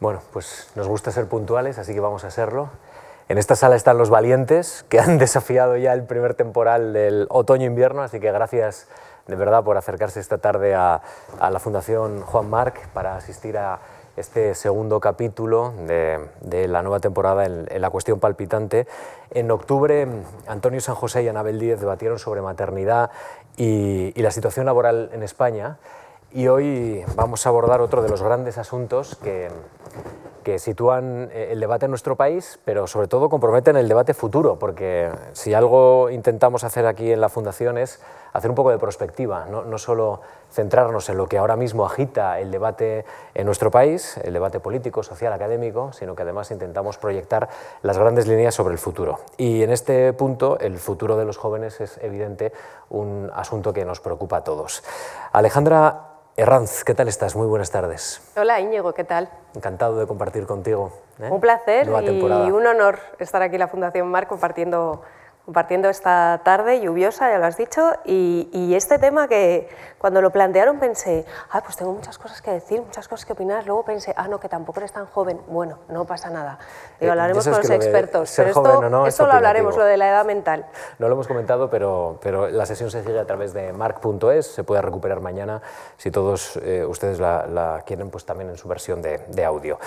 Bueno, pues nos gusta ser puntuales, así que vamos a serlo. En esta sala están los valientes que han desafiado ya el primer temporal del otoño-invierno, así que gracias de verdad por acercarse esta tarde a, la Fundación Juan Marc para asistir a este segundo capítulo de, la nueva temporada en, La cuestión palpitante. En octubre, Antonio San José y Anabel Díez debatieron sobre maternidad y, y la situación laboral en España. Y hoy vamos a abordar otro de los grandes asuntos que, sitúan eh, el debate en nuestro país, pero sobre todo comprometen el debate futuro, porque si algo intentamos hacer aquí en la Fundación es hacer un poco de prospectiva, no, no, solo centrarnos en lo que ahora mismo agita el debate en nuestro país, el debate político, social, académico, sino que además intentamos proyectar las grandes líneas sobre el futuro. Y en este punto, el futuro de los jóvenes es evidente un asunto que nos preocupa a todos. Alejandra Herranz, ¿qué tal estás? Muy buenas tardes. Hola Íñigo, ¿qué tal? Encantado de compartir contigo. ¿eh? Un placer y un honor estar aquí en la Fundación Mar compartiendo compartiendo esta tarde lluviosa, ya lo has dicho, y, este tema que cuando lo plantearon pensé, ah, pues tengo muchas cosas que decir, muchas cosas que opinar, luego pensé, ah, no, que tampoco eres tan joven, bueno, no pasa nada, Digo, eh, hablaremos con los expertos, pero esto, no esto lo hablaremos, lo de la edad mental. No lo hemos comentado, pero, pero la sesión se sigue a través de mark.es, se puede recuperar mañana, si todos eh, ustedes la, quieren, pues también en su versión de, audio.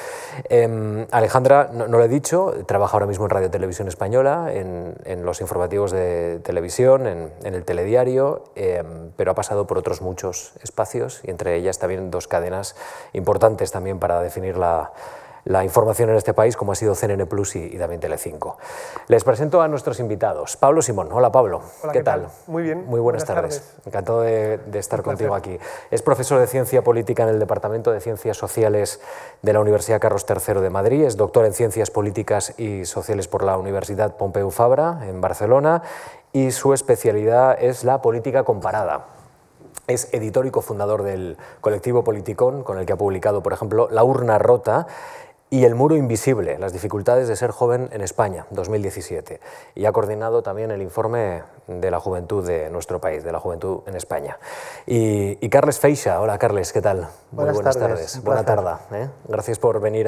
Em, Alejandra, no, lo he dicho, trabaja ahora mismo en Radio Televisión Española, en, en los informativos de televisión, en, el telediario, em, pero ha pasado por otros muchos espacios y entre ellas también dos cadenas importantes también para definir la, la información en este país, como ha sido CNN Plus y, también Telecinco. Les presento a nuestros invitados. Pablo Simón. Hola, Pablo. ¿Qué, tal? Muy bien. Muy buenas, tardes. Encantado de, estar contigo aquí. Es profesor de Ciencia Política en el Departamento de Ciencias Sociales de la Universidad Carlos III de Madrid. Es doctor en Ciencias Políticas y Sociales por la Universidad Pompeu Fabra, en Barcelona. Y su especialidad es la política comparada. Es editor y cofundador del colectivo Politicón, con el que ha publicado, por ejemplo, La urna rota y El muro invisible, las dificultades de ser joven en España, 2017. Y ha coordinado también el informe de la juventud de nuestro país, de la juventud en España. Y, Carles Feixa, hola Carles, ¿qué tal? Muy buenas, tardes. Buena tarde. ¿eh? Gracias por venir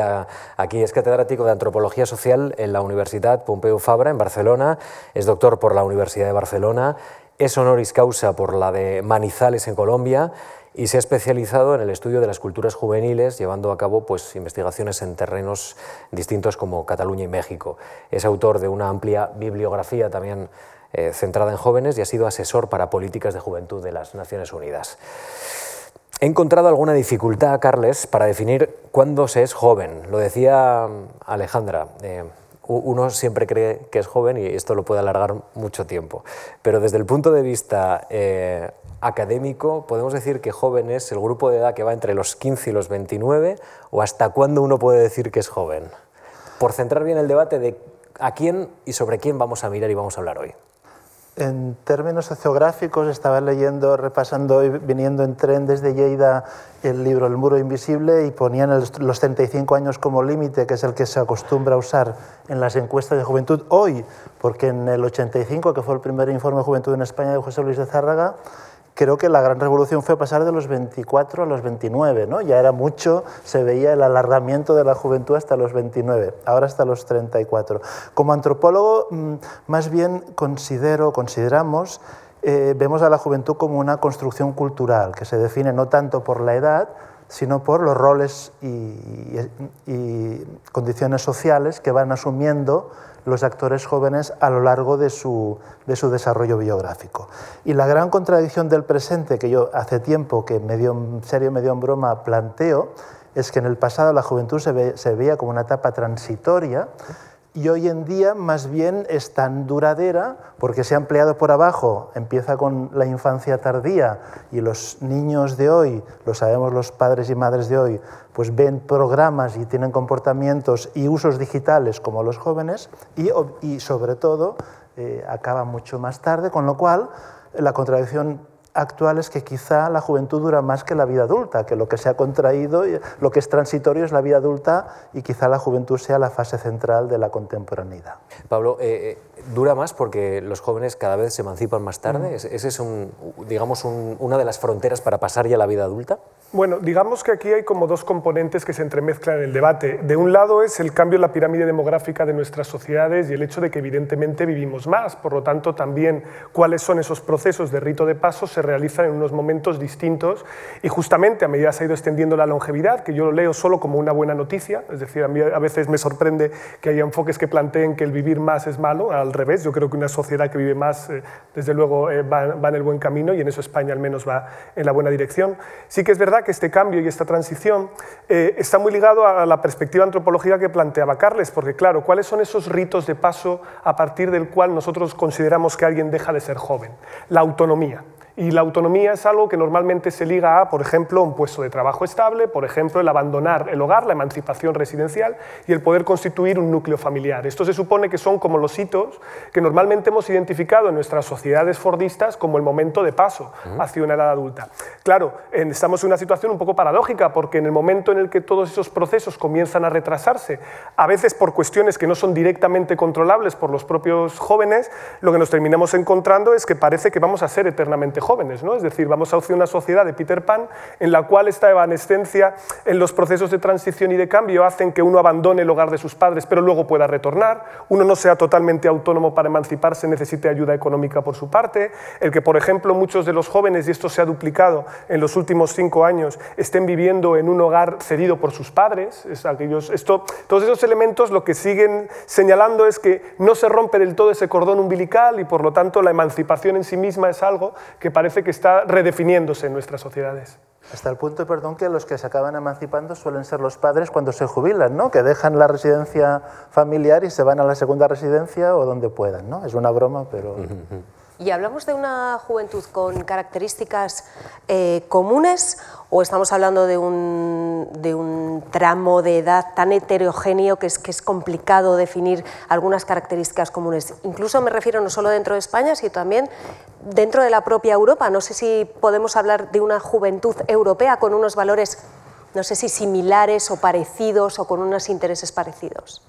aquí. Es catedrático de Antropología Social en la Universidad Pompeu Fabra, en Barcelona. Es doctor por la Universidad de Barcelona. Es honoris causa por la de Manizales, en Colombia y se ha especializado en el estudio de las culturas juveniles, llevando a cabo pues, investigaciones en terrenos distintos como Cataluña y México. Es autor de una amplia bibliografía también eh, centrada en jóvenes y ha sido asesor para políticas de juventud de las Naciones Unidas. He encontrado alguna dificultad, Carles, para definir cuándo se es joven. Lo decía Alejandra. Eh, uno siempre cree que es joven y esto lo puede alargar mucho tiempo. Pero desde el punto de vista eh, académico, podemos decir que joven es el grupo de edad que va entre los 15 y los 29, o hasta cuándo uno puede decir que es joven. Por centrar bien el debate de a quién y sobre quién vamos a mirar y vamos a hablar hoy. En términos sociográficos, estaba leyendo, repasando y viniendo en tren desde Lleida el libro El muro invisible y ponían los 35 años como límite, que es el que se acostumbra a usar en las encuestas de juventud hoy, porque en el 85, que fue el primer informe de juventud en España de José Luis de Zárraga, creo que la gran revolución fue pasar de los 24 a los 29, ¿no? Ya era mucho, se veía el alargamiento de la juventud hasta los 29, ahora hasta los 34. Como antropólogo, mm, más bien considero, consideramos, eh, vemos a la juventud como una construcción cultural que se define no tanto por la edad, sino por los roles y, y condiciones sociales que van asumiendo los actores jóvenes a lo largo de su, de su, desarrollo biográfico. Y la gran contradicción del presente, que yo hace tiempo que medio en serio, medio en broma planteo, es que en el pasado la juventud se, se veía como una etapa transitoria y hoy en día más bien es tan duradera porque se ha empleado por abajo, empieza con la infancia tardía y los niños de hoy, lo sabemos los padres y madres de hoy, pues ven programas y tienen comportamientos y usos digitales como los jóvenes y, y sobre todo eh, acaba mucho más tarde, con lo cual la contradicción actual es que quizá la juventud dura más que la vida adulta, que lo que se ha contraído, lo que es transitorio es la vida adulta y quizá la juventud sea la fase central de la contemporaneidad. Pablo, eh, eh, dura más porque los jóvenes cada vez se emancipan más tarde. Mm. ¿Ese es, un, digamos, una de las fronteras para pasar ya a la vida adulta? Bueno, digamos que aquí hay como dos componentes que se entremezclan en el debate. De un lado es el cambio en la pirámide demográfica de nuestras sociedades y el hecho de que evidentemente vivimos más. Por lo tanto, también cuáles son esos procesos de rito de paso se realizan en unos momentos distintos y justamente a medida que se ha ido extendiendo la longevidad, que yo lo leo solo como una buena noticia, es decir, a mí a veces me sorprende que haya enfoques que planteen que el vivir más es malo, al revés, yo creo que una sociedad que vive más, eh, desde luego, eh, va, va en el buen camino y en eso España al menos va en la buena dirección. Sí que es verdad que este cambio y esta transición eh, está muy ligado a la perspectiva antropológica que planteaba Carles, porque claro, ¿cuáles son esos ritos de paso a partir del cual nosotros consideramos que alguien deja de ser joven? La autonomía. Y la autonomía es algo que normalmente se liga a, por ejemplo, un puesto de trabajo estable, por ejemplo, el abandonar el hogar, la emancipación residencial y el poder constituir un núcleo familiar. Esto se supone que son como los hitos que normalmente hemos identificado en nuestras sociedades fordistas como el momento de paso hacia una edad adulta. Claro, estamos en una situación un poco paradójica porque en el momento en el que todos esos procesos comienzan a retrasarse, a veces por cuestiones que no son directamente controlables por los propios jóvenes, lo que nos terminamos encontrando es que parece que vamos a ser eternamente jóvenes. ¿no? Es decir, vamos hacia una sociedad de Peter Pan en la cual esta evanescencia en los procesos de transición y de cambio hacen que uno abandone el hogar de sus padres, pero luego pueda retornar, uno no sea totalmente autónomo para emanciparse, necesite ayuda económica por su parte, el que, por ejemplo, muchos de los jóvenes, y esto se ha duplicado en los últimos cinco años, estén viviendo en un hogar cedido por sus padres. Es aquellos, esto, todos esos elementos lo que siguen señalando es que no se rompe del todo ese cordón umbilical y, por lo tanto, la emancipación en sí misma es algo que parece que está redefiniéndose en nuestras sociedades. Hasta el punto, perdón, que los que se acaban emancipando suelen ser los padres cuando se jubilan, ¿no? que dejan la residencia familiar y se van a la segunda residencia o donde puedan. ¿no? Es una broma, pero... ¿Y hablamos de una juventud con características eh, comunes o estamos hablando de un, de un, tramo de edad tan heterogéneo que es, que es complicado definir algunas características comunes? Incluso me refiero no solo dentro de España, sino también dentro de la propia Europa. No sé si podemos hablar de una juventud europea con unos valores, no sé si similares o parecidos o con unos intereses parecidos.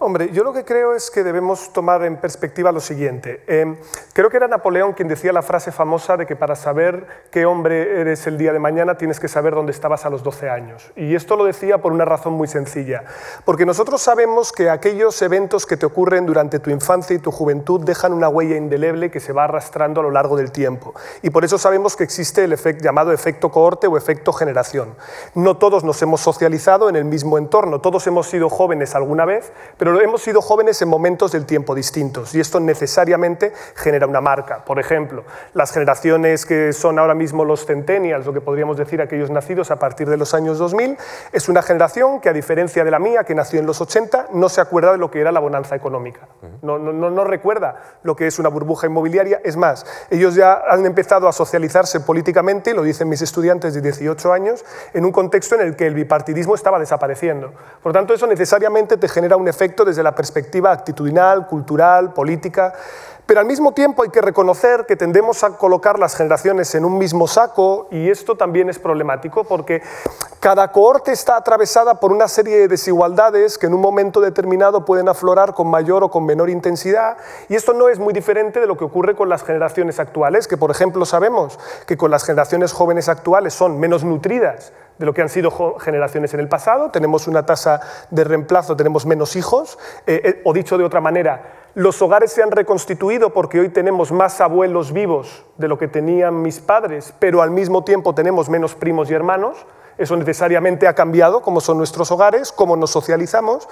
Hombre, yo lo que creo es que debemos tomar en perspectiva lo siguiente. Em, creo que era Napoleón quien decía la frase famosa de que para saber qué hombre eres el día de mañana tienes que saber dónde estabas a los 12 años. Y esto lo decía por una razón muy sencilla. Porque nosotros sabemos que aquellos eventos que te ocurren durante tu infancia y tu juventud dejan una huella indeleble que se va arrastrando a lo largo del tiempo. Y por eso sabemos que existe el llamado efecto cohorte o efecto generación. No todos nos hemos socializado en el mismo entorno, todos hemos sido jóvenes alguna vez, pero hemos sido jóvenes en momentos del tiempo distintos y esto necesariamente genera una marca. Por ejemplo, las generaciones que son ahora mismo los centennials, lo que podríamos decir aquellos nacidos a partir de los años 2000, es una generación que a diferencia de la mía, que nació en los 80, no se acuerda de lo que era la bonanza económica. No, no, no recuerda lo que es una burbuja inmobiliaria. Es más, ellos ya han empezado a socializarse políticamente, lo dicen mis estudiantes de 18 años, en un contexto en el que el bipartidismo estaba desapareciendo. Por tanto, eso necesariamente te genera un efecto desde la perspectiva actitudinal, cultural, política. Pero al mismo tiempo hay que reconocer que tendemos a colocar las generaciones en un mismo saco y esto también es problemático porque cada cohorte está atravesada por una serie de desigualdades que en un momento determinado pueden aflorar con mayor o con menor intensidad y esto no es muy diferente de lo que ocurre con las generaciones actuales, que por ejemplo sabemos que con las generaciones jóvenes actuales son menos nutridas de lo que han sido generaciones en el pasado, tenemos una tasa de reemplazo, tenemos menos hijos, eh, eh, o dicho de otra manera, los hogares se han reconstituido porque hoy tenemos más abuelos vivos de lo que tenían mis padres, pero al mismo tiempo tenemos menos primos y hermanos. Eso necesariamente ha cambiado cómo son nuestros hogares, cómo nos socializamos,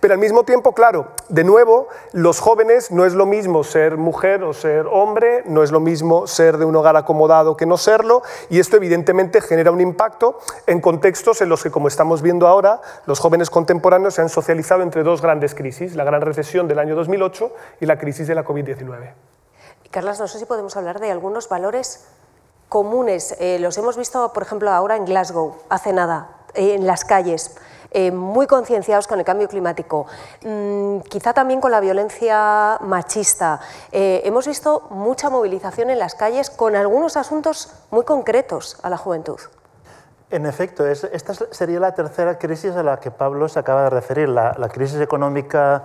pero al mismo tiempo, claro, de nuevo, los jóvenes no es lo mismo ser mujer o ser hombre, no es lo mismo ser de un hogar acomodado que no serlo, y esto evidentemente genera un impacto en contextos en los que, como estamos viendo ahora, los jóvenes contemporáneos se han socializado entre dos grandes crisis, la gran recesión del año 2008 y la crisis de la COVID-19. Carlas, no sé si podemos hablar de algunos valores comunes. Eh, los hemos visto, por ejemplo, ahora en Glasgow, hace nada, eh, en las calles. Eh, muy concienciados con el cambio climático, mm, quizá también con la violencia machista. hemos visto mucha movilización en las calles con algunos asuntos muy concretos a la juventud. En efecto, esta sería la tercera crisis a la que Pablo se acaba de referir, la, crisis económica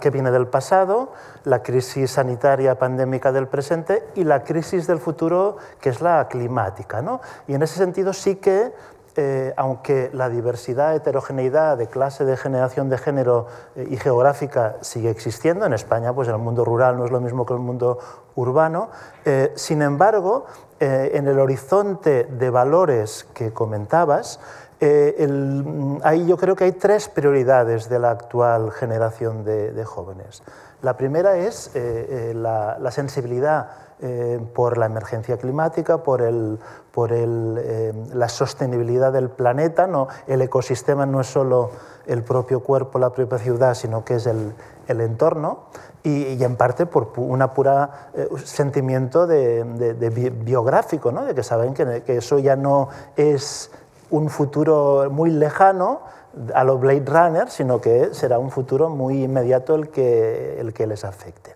que viene del pasado, la crisis sanitaria pandémica del presente y la crisis del futuro, que es la climática. ¿no? Y en ese sentido sí que eh, aunque la diversidad, heterogeneidad de clase, de generación de género eh, y geográfica sigue existiendo, en España pues el mundo rural no es lo mismo que el mundo urbano, eh, sin embargo, en el horizonte de valores que comentabas, ahí yo creo que hay tres prioridades de la actual generación de, jóvenes. La primera es la sensibilidad eh, por la emergencia climática, por, el, por el, eh, la sostenibilidad del planeta. ¿no? El ecosistema no es solo el propio cuerpo, la propia ciudad, sino que es el, el entorno. Y, en parte por una pura eh, sentimiento de, biográfico, ¿no? de que saben que eso ya no es un futuro muy lejano, a lo Blade Runner, sino que será un futuro muy inmediato el que, el que les afecte.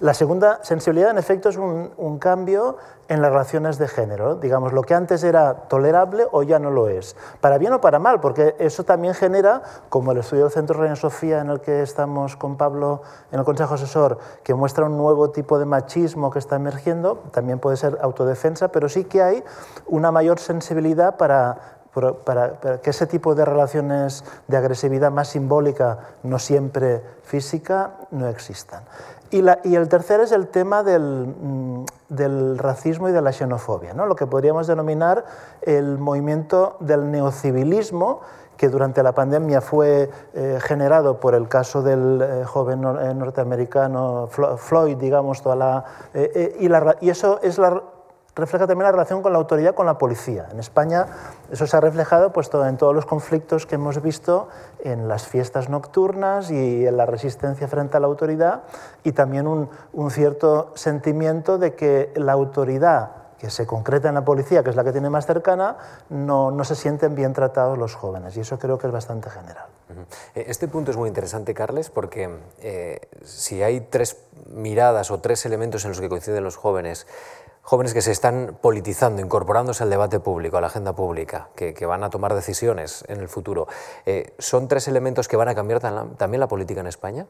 La segunda sensibilidad, en efecto, es un, cambio en las relaciones de género. Digamos, lo que antes era tolerable o ya no lo es. Para bien o para mal, porque eso también genera, como el estudio del Centro Reina Sofía en el que estamos con Pablo en el Consejo Asesor, que muestra un nuevo tipo de machismo que está emergiendo, también puede ser autodefensa, pero sí que hay una mayor sensibilidad para para, que ese tipo de relaciones de agresividad más simbólica, no siempre física, no existan. Y, el tercer es el tema mm, del, racismo y de la xenofobia, ¿no? lo que podríamos denominar el movimiento del neocivilismo, que durante la pandemia fue eh, generado por el caso del eh, joven eh, norteamericano Floyd, digamos, toda la, y, y, eso es la refleja también la relación con la autoridad, con la policía. En España eso se ha reflejado pues, en todos los conflictos que hemos visto en las fiestas nocturnas y en la resistencia frente a la autoridad y también un, cierto sentimiento de que la autoridad que se concreta en la policía, que es la que tiene más cercana, no, no se sienten bien tratados los jóvenes. Y eso creo que es bastante general. Eh, este punto es muy interesante, Carles, porque eh, si hay tres miradas o tres elementos en los que coinciden los jóvenes, jóvenes que se están politizando, incorporándose al debate público, a la agenda pública, que, van a tomar decisiones en el futuro. Eh, ¿Son tres elementos que van a cambiar también la política en España?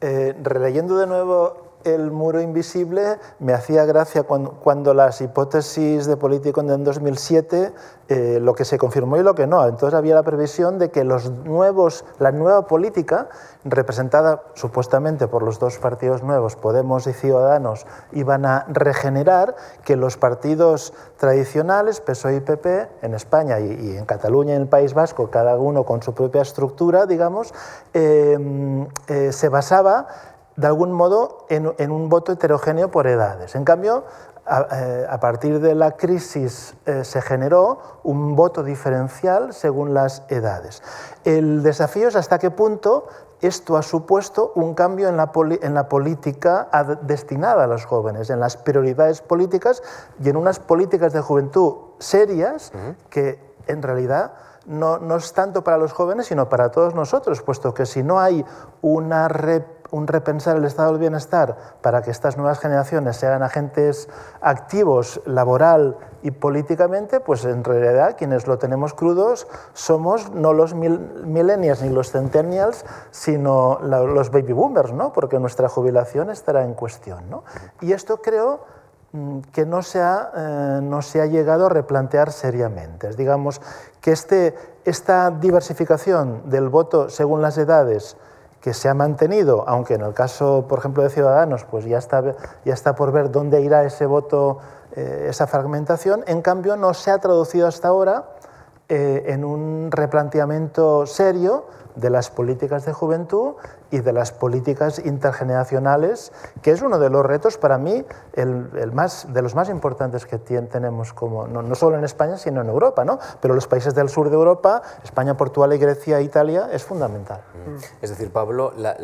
Eh, releyendo de nuevo el muro invisible, me hacía gracia cuando, las hipótesis de político en 2007, eh, lo que se confirmó y lo que no. Entonces había la previsión de que los nuevos, la nueva política, representada supuestamente por los dos partidos nuevos, Podemos y Ciudadanos, iban a regenerar que los partidos tradicionales, PSOE y PP, en España y, en Cataluña y en el País Vasco, cada uno con su propia estructura, digamos, eh, eh, se basaba de algún modo en, un voto heterogéneo por edades. En cambio, a, eh, partir de la crisis eh, se generó un voto diferencial según las edades. El desafío es hasta qué punto esto ha supuesto un cambio en la, en la política destinada a los jóvenes, en las prioridades políticas y en unas políticas de juventud serias que en realidad no, no, es tanto para los jóvenes, sino para todos nosotros, puesto que si no hay una un repensar el estado del bienestar para que estas nuevas generaciones sean agentes activos laboral y políticamente, pues en realidad quienes lo tenemos crudos somos no los millennials ni los centennials, sino los baby boomers, ¿no? porque nuestra jubilación estará en cuestión. ¿no? Y esto creo mm, que no se, ha, eh, no se ha llegado a replantear seriamente. Digamos que este, esta diversificación del voto según las edades que se ha mantenido, aunque en el caso, por ejemplo, de Ciudadanos, pues ya está, ya está por ver dónde irá ese voto, eh, esa fragmentación, en cambio no se ha traducido hasta ahora eh, en un replanteamiento serio de las políticas de juventud y de las políticas intergeneracionales, que es uno de los retos para mí, el, más, de los más importantes que tenemos, como, no, solo en España, sino en Europa, ¿no? pero los países del sur de Europa, España, Portugal, y Grecia, Italia, es fundamental. Es decir, Pablo, la,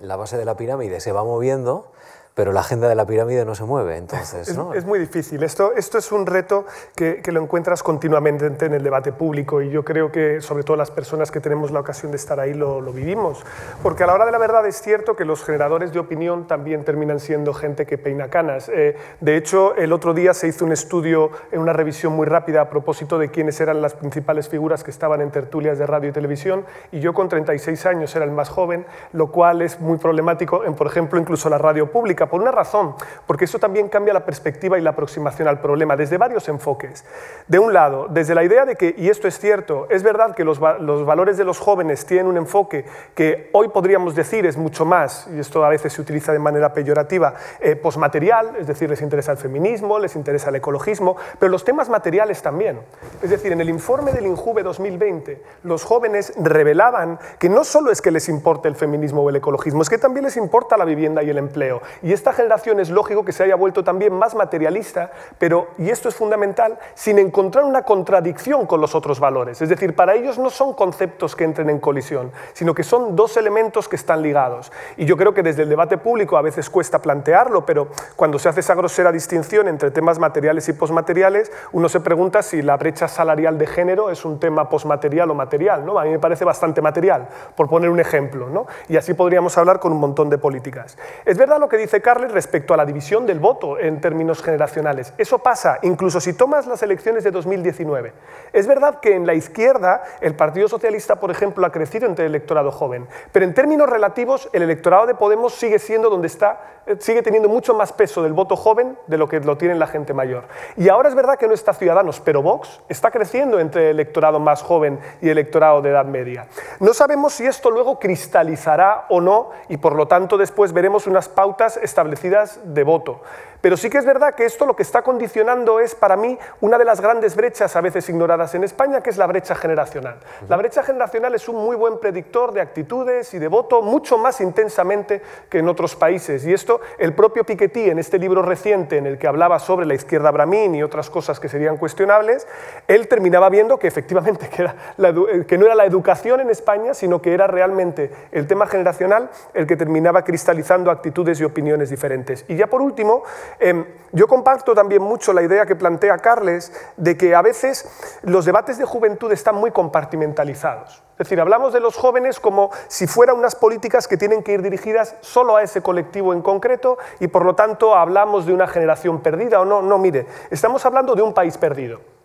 la base de la pirámide se va moviendo, pero la agenda de la pirámide no se mueve, entonces, ¿no? es, muy difícil. Esto, esto es un reto que, que, lo encuentras continuamente en el debate público y yo creo que sobre todo las personas que tenemos la ocasión de estar ahí lo, lo vivimos. Porque a la hora de la verdad es cierto que los generadores de opinión también terminan siendo gente que peina canas. Eh, de hecho, el otro día se hizo un estudio en una revisión muy rápida a propósito de quiénes eran las principales figuras que estaban en tertulias de radio y televisión y yo con 36 años era el más joven, lo cual es muy problemático en, por ejemplo, incluso la radio pública por una razón, porque eso también cambia la perspectiva y la aproximación al problema desde varios enfoques. De un lado, desde la idea de que, y esto es cierto, es verdad que los, los valores de los jóvenes tienen un enfoque que hoy podríamos decir es mucho más, y esto a veces se utiliza de manera peyorativa, eh, posmaterial, es decir, les interesa el feminismo, les interesa el ecologismo, pero los temas materiales también. Es decir, en el informe del INJUVE 2020, los jóvenes revelaban que no solo es que les importe el feminismo o el ecologismo, es que también les importa la vivienda y el empleo. Y esta generación es lógico que se haya vuelto también más materialista, pero, y esto es fundamental, sin encontrar una contradicción con los otros valores. Es decir, para ellos no son conceptos que entren en colisión, sino que son dos elementos que están ligados. Y yo creo que desde el debate público a veces cuesta plantearlo, pero cuando se hace esa grosera distinción entre temas materiales y posmateriales, uno se pregunta si la brecha salarial de género es un tema posmaterial o material. ¿no? A mí me parece bastante material, por poner un ejemplo. ¿no? Y así podríamos hablar con un montón de políticas. Es verdad lo que dice Carles respecto a la división del voto en términos generacionales. Eso pasa incluso si tomas las elecciones de 2019. Es verdad que en la izquierda el Partido Socialista, por ejemplo, ha crecido entre el electorado joven, pero en términos relativos el electorado de Podemos sigue siendo donde está, eh, sigue teniendo mucho más peso del voto joven de lo que lo tiene la gente mayor. Y ahora es verdad que no está Ciudadanos, pero Vox está creciendo entre el electorado más joven y el electorado de edad media. No sabemos si esto luego cristalizará o no y por lo tanto después veremos unas pautas establecidas de voto. Pero sí que es verdad que esto lo que está condicionando es para mí una de las grandes brechas a veces ignoradas en España, que es la brecha generacional. La brecha generacional es un muy buen predictor de actitudes y de voto mucho más intensamente que en otros países. Y esto el propio Piketty en este libro reciente en el que hablaba sobre la izquierda bramín y otras cosas que serían cuestionables, él terminaba viendo que efectivamente que, eh, que no era la educación en España, sino que era realmente el tema generacional el que terminaba cristalizando actitudes y opiniones diferentes. Y ya por último, Em, yo comparto también mucho la idea que plantea Carles de que a veces los debates de juventud están muy compartimentalizados. Es decir, hablamos de los jóvenes como si fueran unas políticas que tienen que ir dirigidas solo a ese colectivo en concreto y por lo tanto hablamos de una generación perdida o no. No, mire, estamos hablando de un país perdido.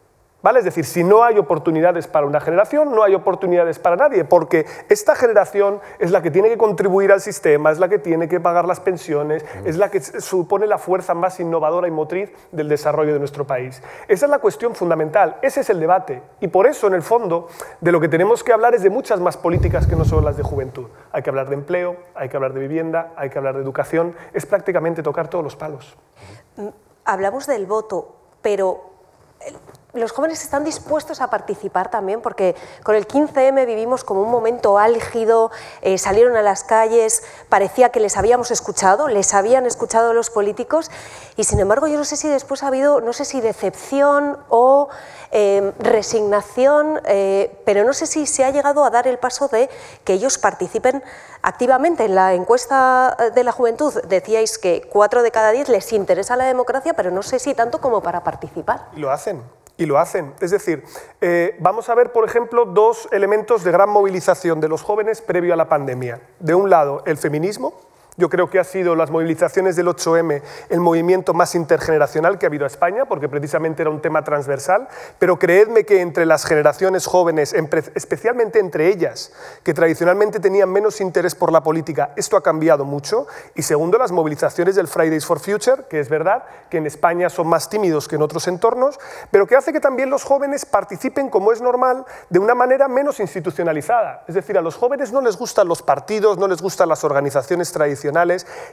Es decir, si no hay oportunidades para una generación, no hay oportunidades para nadie, porque esta generación es la que tiene que contribuir al sistema, es la que tiene que pagar las pensiones, es la que supone la fuerza más innovadora y motriz del desarrollo de nuestro país. Esa es la cuestión fundamental, ese es el debate. Y por eso, en el fondo, de lo que tenemos que hablar es de muchas más políticas que no solo las de juventud. Hay que hablar de empleo, hay que hablar de vivienda, hay que hablar de educación, es prácticamente tocar todos los palos. Hablamos del voto, pero los jóvenes están dispuestos a participar también porque con el 15M vivimos como un momento álgido, eh, salieron a las calles, parecía que les habíamos escuchado, les habían escuchado los políticos y sin embargo yo no sé si después ha habido, no sé si decepción o em, resignación, eh, pero no sé si se ha llegado a dar el paso de que ellos participen activamente. En la encuesta de la juventud decíais que cuatro de cada diez les interesa la democracia, pero no sé si tanto como para participar. Lo hacen. Y lo hacen. Es decir, eh, vamos a ver, por ejemplo, dos elementos de gran movilización de los jóvenes previo a la pandemia. De un lado, el feminismo, yo creo que ha sido las movilizaciones del 8M el movimiento más intergeneracional que ha habido a España, porque precisamente era un tema transversal, pero creedme que entre las generaciones jóvenes, especialmente entre ellas, que tradicionalmente tenían menos interés por la política, esto ha cambiado mucho. Y segundo, las movilizaciones del Fridays for Future, que es verdad que en España son más tímidos que en otros entornos, pero que hace que también los jóvenes participen, como es normal, de una manera menos institucionalizada. Es decir, a los jóvenes no les gustan los partidos, no les gustan las organizaciones tradicionales,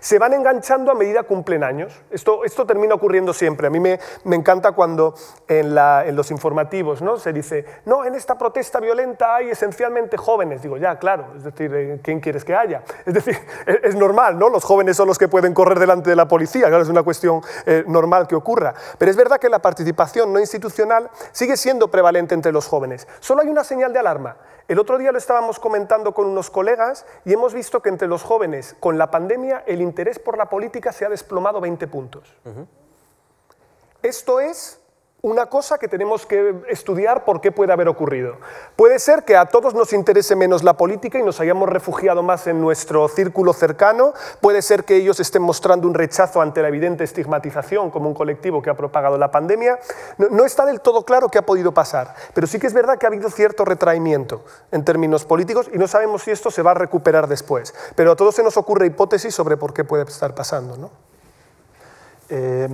se van enganchando a medida que cumplen años. Esto, esto termina ocurriendo siempre. A mí me, me encanta cuando en, la, en, los informativos ¿no? se dice, no, en esta protesta violenta hay esencialmente jóvenes. Digo, ya, claro, es decir, eh, ¿quién quieres que haya? Es decir, es, normal, ¿no? Los jóvenes son los que pueden correr delante de la policía, claro, es una cuestión eh, normal que ocurra. Pero es verdad que la participación no institucional sigue siendo prevalente entre los jóvenes. Solo hay una señal de alarma. El otro día lo estábamos comentando con unos colegas y hemos visto que entre los jóvenes, con la pandemia, pandemia el interés por la política se ha desplomado 20 puntos. Esto es una cosa que tenemos que estudiar por qué puede haber ocurrido. Puede ser que a todos nos interese menos la política y nos hayamos refugiado más en nuestro círculo cercano, puede ser que ellos estén mostrando un rechazo ante la evidente estigmatización como un colectivo que ha propagado la pandemia. No, está del todo claro qué ha podido pasar, pero sí que es verdad que ha habido cierto retraimiento en términos políticos y no sabemos si esto se va a recuperar después, pero a todos se nos ocurre hipótesis sobre por qué puede estar pasando. ¿no? Eh,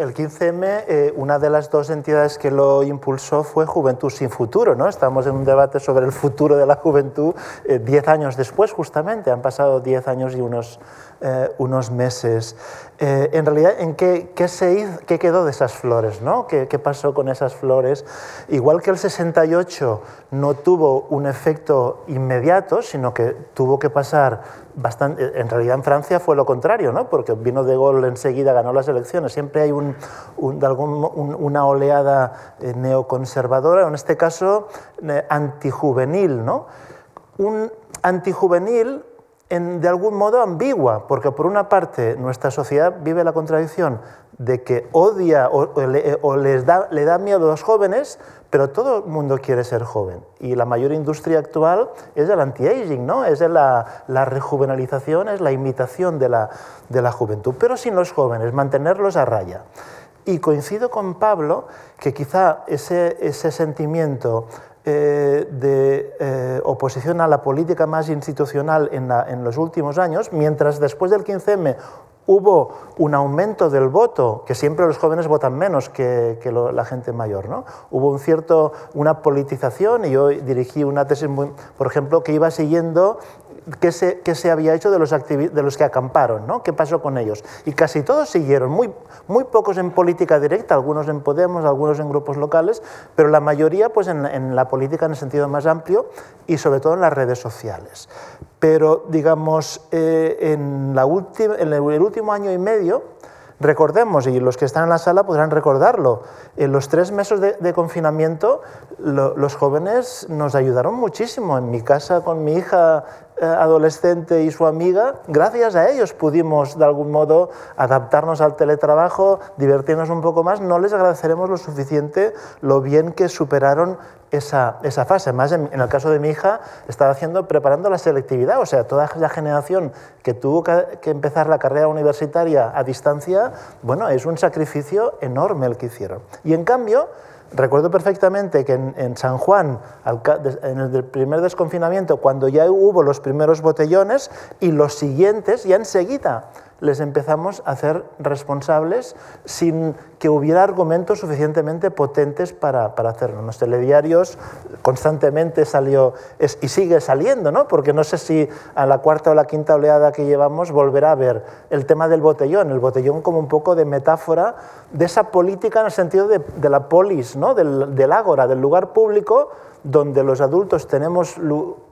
el 15M, eh, una de las dos entidades que lo impulsó fue Juventud sin Futuro. ¿no? Estamos en un debate sobre el futuro de la juventud eh, diez años después, justamente. Han pasado diez años y unos, eh, unos meses. Eh, en realidad, ¿en qué, qué, se hizo, qué quedó de esas flores? ¿no? ¿Qué, ¿Qué, pasó con esas flores? Igual que el 68 no tuvo un efecto inmediato, sino que tuvo que pasar bastante... En realidad en Francia fue lo contrario, ¿no? porque vino de Gaulle enseguida, ganó las elecciones. Siempre hay un, un, algún, una oleada eh, neoconservadora, en este caso eh, antijuvenil. ¿no? Un antijuvenil de algún modo ambigua, porque por una parte nuestra sociedad vive la contradicción de que odia o, les da, le da miedo a los jóvenes, pero todo el mundo quiere ser joven. Y la mayor industria actual es el anti-aging, ¿no? es la, la, rejuvenalización, es la imitación de la, de la juventud, pero sin los jóvenes, mantenerlos a raya. Y coincido con Pablo que quizá ese, ese sentimiento eh, de eh, oposición a la política más institucional en, los últimos años, mientras después del 15M hubo un aumento del voto, que siempre los jóvenes votan menos que, la gente mayor, ¿no? Hubo un cierto, una politización y yo dirigí una tesis, por ejemplo, que iba siguiendo qué se, qué se había hecho de los, de los que acamparon, ¿no? qué pasó con ellos. Y casi todos siguieron, muy, muy pocos en política directa, algunos en Podemos, algunos en grupos locales, pero la mayoría pues, en, en la política en el sentido más amplio y sobre todo en las redes sociales. Pero, digamos, eh, en, la en el último año y medio, Recordemos, y los que están en la sala podrán recordarlo, en los tres meses de, confinamiento los jóvenes nos ayudaron muchísimo. En mi casa con mi hija adolescente y su amiga, gracias a ellos pudimos de algún modo adaptarnos al teletrabajo, divertirnos un poco más. No les agradeceremos lo suficiente lo bien que superaron esa, esa fase. Más en, el caso de mi hija, estaba haciendo, preparando la selectividad, o sea, toda la generación que tuvo que, empezar la carrera universitaria a distancia, bueno, es un sacrificio enorme el que hicieron. Y en cambio, recuerdo perfectamente que en, San Juan, en el primer desconfinamiento, cuando ya hubo los primeros botellones y los siguientes, ya enseguida les empezamos a hacer responsables sin que hubiera argumentos suficientemente potentes para, para hacerlo. Los telediarios constantemente salió, y sigue saliendo, ¿no? porque no sé si a la cuarta o la quinta oleada que llevamos volverá a ver el tema del botellón, el botellón como un poco de metáfora de esa política en el sentido de, de la polis, ¿no? del, del ágora, del lugar público donde los adultos tenemos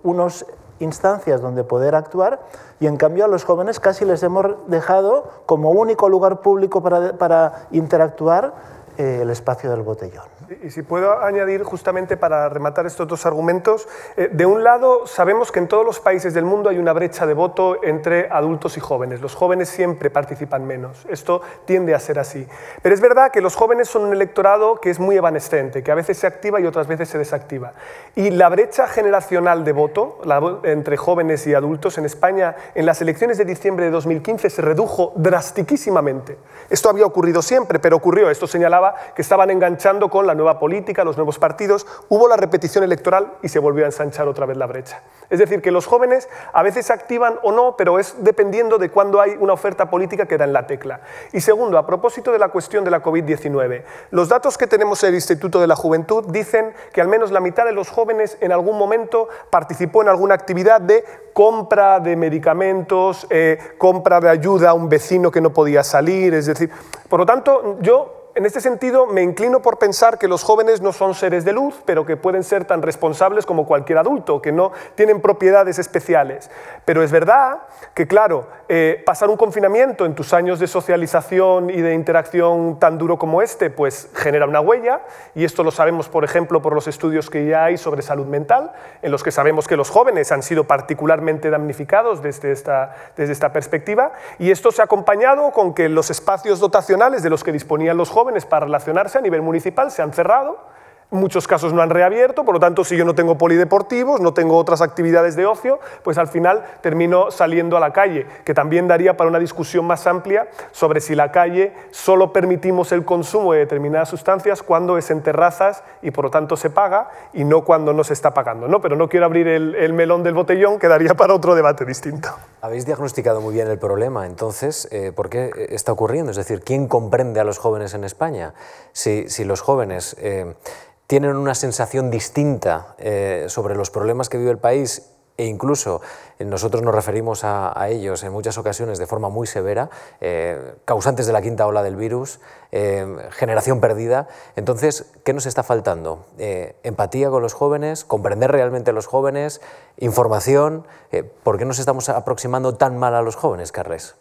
unos instancias donde poder actuar y en cambio a los jóvenes casi les hemos dejado como único lugar público para, para interactuar eh, el espacio del botellón. Y si puedo añadir justamente para rematar estos dos argumentos, eh, de un lado sabemos que en todos los países del mundo hay una brecha de voto entre adultos y jóvenes. Los jóvenes siempre participan menos. Esto tiende a ser así. Pero es verdad que los jóvenes son un electorado que es muy evanescente, que a veces se activa y otras veces se desactiva. Y la brecha generacional de voto entre jóvenes y adultos en España en las elecciones de diciembre de 2015 se redujo drastiquísimamente. Esto había ocurrido siempre, pero ocurrió. Esto señalaba que estaban enganchando con la nueva política, los nuevos partidos, hubo la repetición electoral y se volvió a ensanchar otra vez la brecha. Es decir, que los jóvenes a veces activan o no, pero es dependiendo de cuándo hay una oferta política que da en la tecla. Y segundo, a propósito de la cuestión de la COVID-19, los datos que tenemos en el Instituto de la Juventud dicen que al menos la mitad de los jóvenes en algún momento participó en alguna actividad de compra de medicamentos, eh, compra de ayuda a un vecino que no podía salir, es decir, por lo tanto, yo en este sentido me inclino por pensar que los jóvenes no son seres de luz, pero que pueden ser tan responsables como cualquier adulto, que no tienen propiedades especiales. Pero es verdad que, claro, eh, pasar un confinamiento en tus años de socialización y de interacción tan duro como este, pues genera una huella, y esto lo sabemos, por ejemplo, por los estudios que ya hay sobre salud mental, en los que sabemos que los jóvenes han sido particularmente damnificados desde esta, desde esta perspectiva, y esto se ha acompañado con que los espacios dotacionales de los que disponían los jóvenes para relacionarse a nivel municipal se han cerrado, muchos casos no han reabierto, por lo tanto, si yo no tengo polideportivos, no tengo otras actividades de ocio, pues al final termino saliendo a la calle, que también daría para una discusión más amplia sobre si la calle solo permitimos el consumo de determinadas sustancias cuando es en terrazas y por lo tanto se paga y no cuando no se está pagando. ¿no? Pero no quiero abrir el, melón del botellón, que daría para otro debate distinto. Habéis diagnosticado muy bien el problema, entonces, eh, ¿por qué está ocurriendo? Es decir, ¿quién comprende a los jóvenes en España? Si, si los jóvenes... Eh, tienen una sensación distinta eh, sobre los problemas que vive el país e incluso nosotros nos referimos a, ellos en muchas ocasiones de forma muy severa, eh, causantes de la quinta ola del virus, eh, generación perdida. Entonces, ¿qué nos está faltando? empatía con los jóvenes, comprender realmente a los jóvenes, información. ¿Por qué nos estamos aproximando tan mal a los jóvenes, Carles?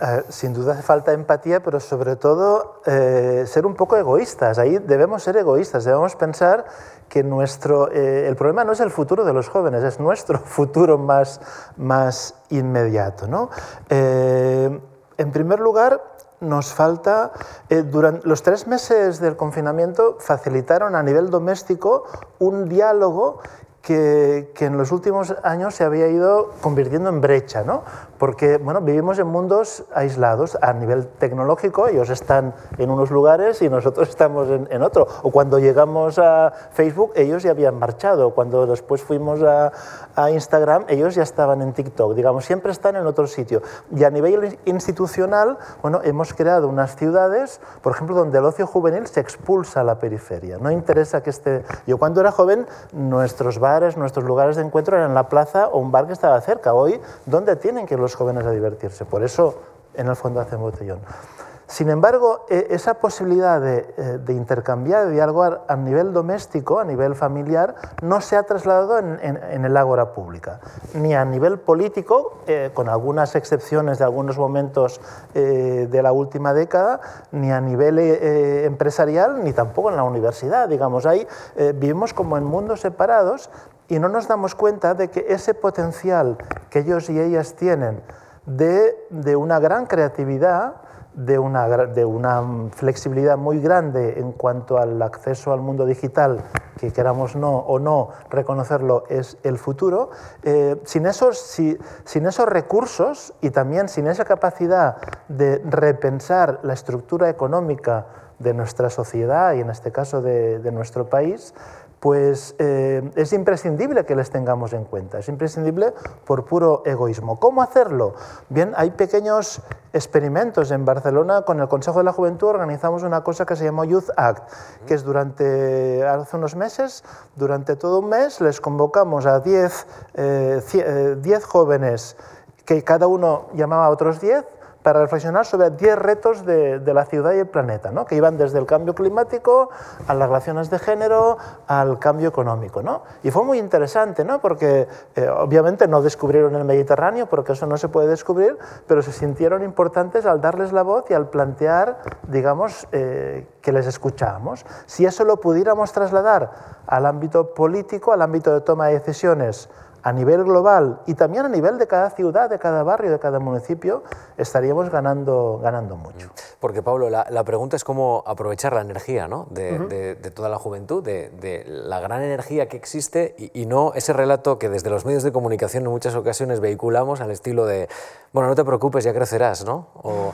Eh, sin duda hace falta empatía, pero sobre todo eh, ser un poco egoístas. Ahí debemos ser egoístas, debemos pensar que nuestro, eh, el problema no es el futuro de los jóvenes, es nuestro futuro más, más inmediato. ¿no? en primer lugar, nos falta, durante los tres meses del confinamiento facilitaron a nivel doméstico un diálogo que, que, en los últimos años se había ido convirtiendo en brecha, ¿no? porque bueno, vivimos en mundos aislados a nivel tecnológico, ellos están en unos lugares y nosotros estamos en, en otro. O cuando llegamos a Facebook, ellos ya habían marchado. Cuando después fuimos a, a, Instagram, ellos ya estaban en TikTok. Digamos, siempre están en otro sitio. Y a nivel institucional, bueno, hemos creado unas ciudades, por ejemplo, donde el ocio juvenil se expulsa a la periferia. No interesa que esté... Yo cuando era joven, nuestros bares, nuestros lugares de encuentro eran la plaza o un bar que estaba cerca. Hoy, ¿dónde tienen que los jóvenes a divertirse. Por eso, en el fondo, hacen botellón. Sin embargo, e, esa posibilidad de, eh, intercambiar, de dialogar a nivel doméstico, a nivel familiar, no se ha trasladado en, el ágora pública, ni a nivel político, eh, con algunas excepciones de algunos momentos eh, de la última década, ni a nivel empresarial, ni tampoco en la universidad. Digamos, ahí vivimos como en mundos separados y no nos damos cuenta de que ese potencial que ellos y ellas tienen de una gran creatividad, de una, de una, flexibilidad muy grande en cuanto al acceso al mundo digital, que queramos no o no reconocerlo, es el futuro, eh, sin, esos, si, sin esos recursos y también sin esa capacidad de repensar la estructura económica de nuestra sociedad y en este caso de nuestro país, pues eh, es imprescindible que les tengamos en cuenta, es imprescindible por puro egoísmo. ¿Cómo hacerlo? Bien, hay pequeños experimentos en Barcelona con el Consejo de la Juventud organizamos una cosa que se llamó Youth Act, que es durante hace unos meses, durante todo un mes les convocamos a 10 eh, jóvenes que cada uno llamaba a otros 10 para reflexionar sobre 10 retos de, la ciudad y el planeta, ¿no? que iban desde el cambio climático a las relaciones de género, al cambio económico. ¿no? Y fue muy interesante, ¿no? porque eh, obviamente no descubrieron el Mediterráneo, porque eso no se puede descubrir, pero se sintieron importantes al darles la voz y al plantear, digamos, eh, que les escuchábamos. Si eso lo pudiéramos trasladar al ámbito político, al ámbito de toma de decisiones, a nivel global y también a nivel de cada ciudad, de cada barrio, de cada municipio, estaríamos ganando, ganando mucho. Porque Pablo, la, pregunta es cómo aprovechar la energía ¿no? de, de, toda la juventud, de, la gran energía que existe y, no ese relato que desde los medios de comunicación en muchas ocasiones vehiculamos al estilo de, bueno, no te preocupes, ya crecerás, ¿no? O,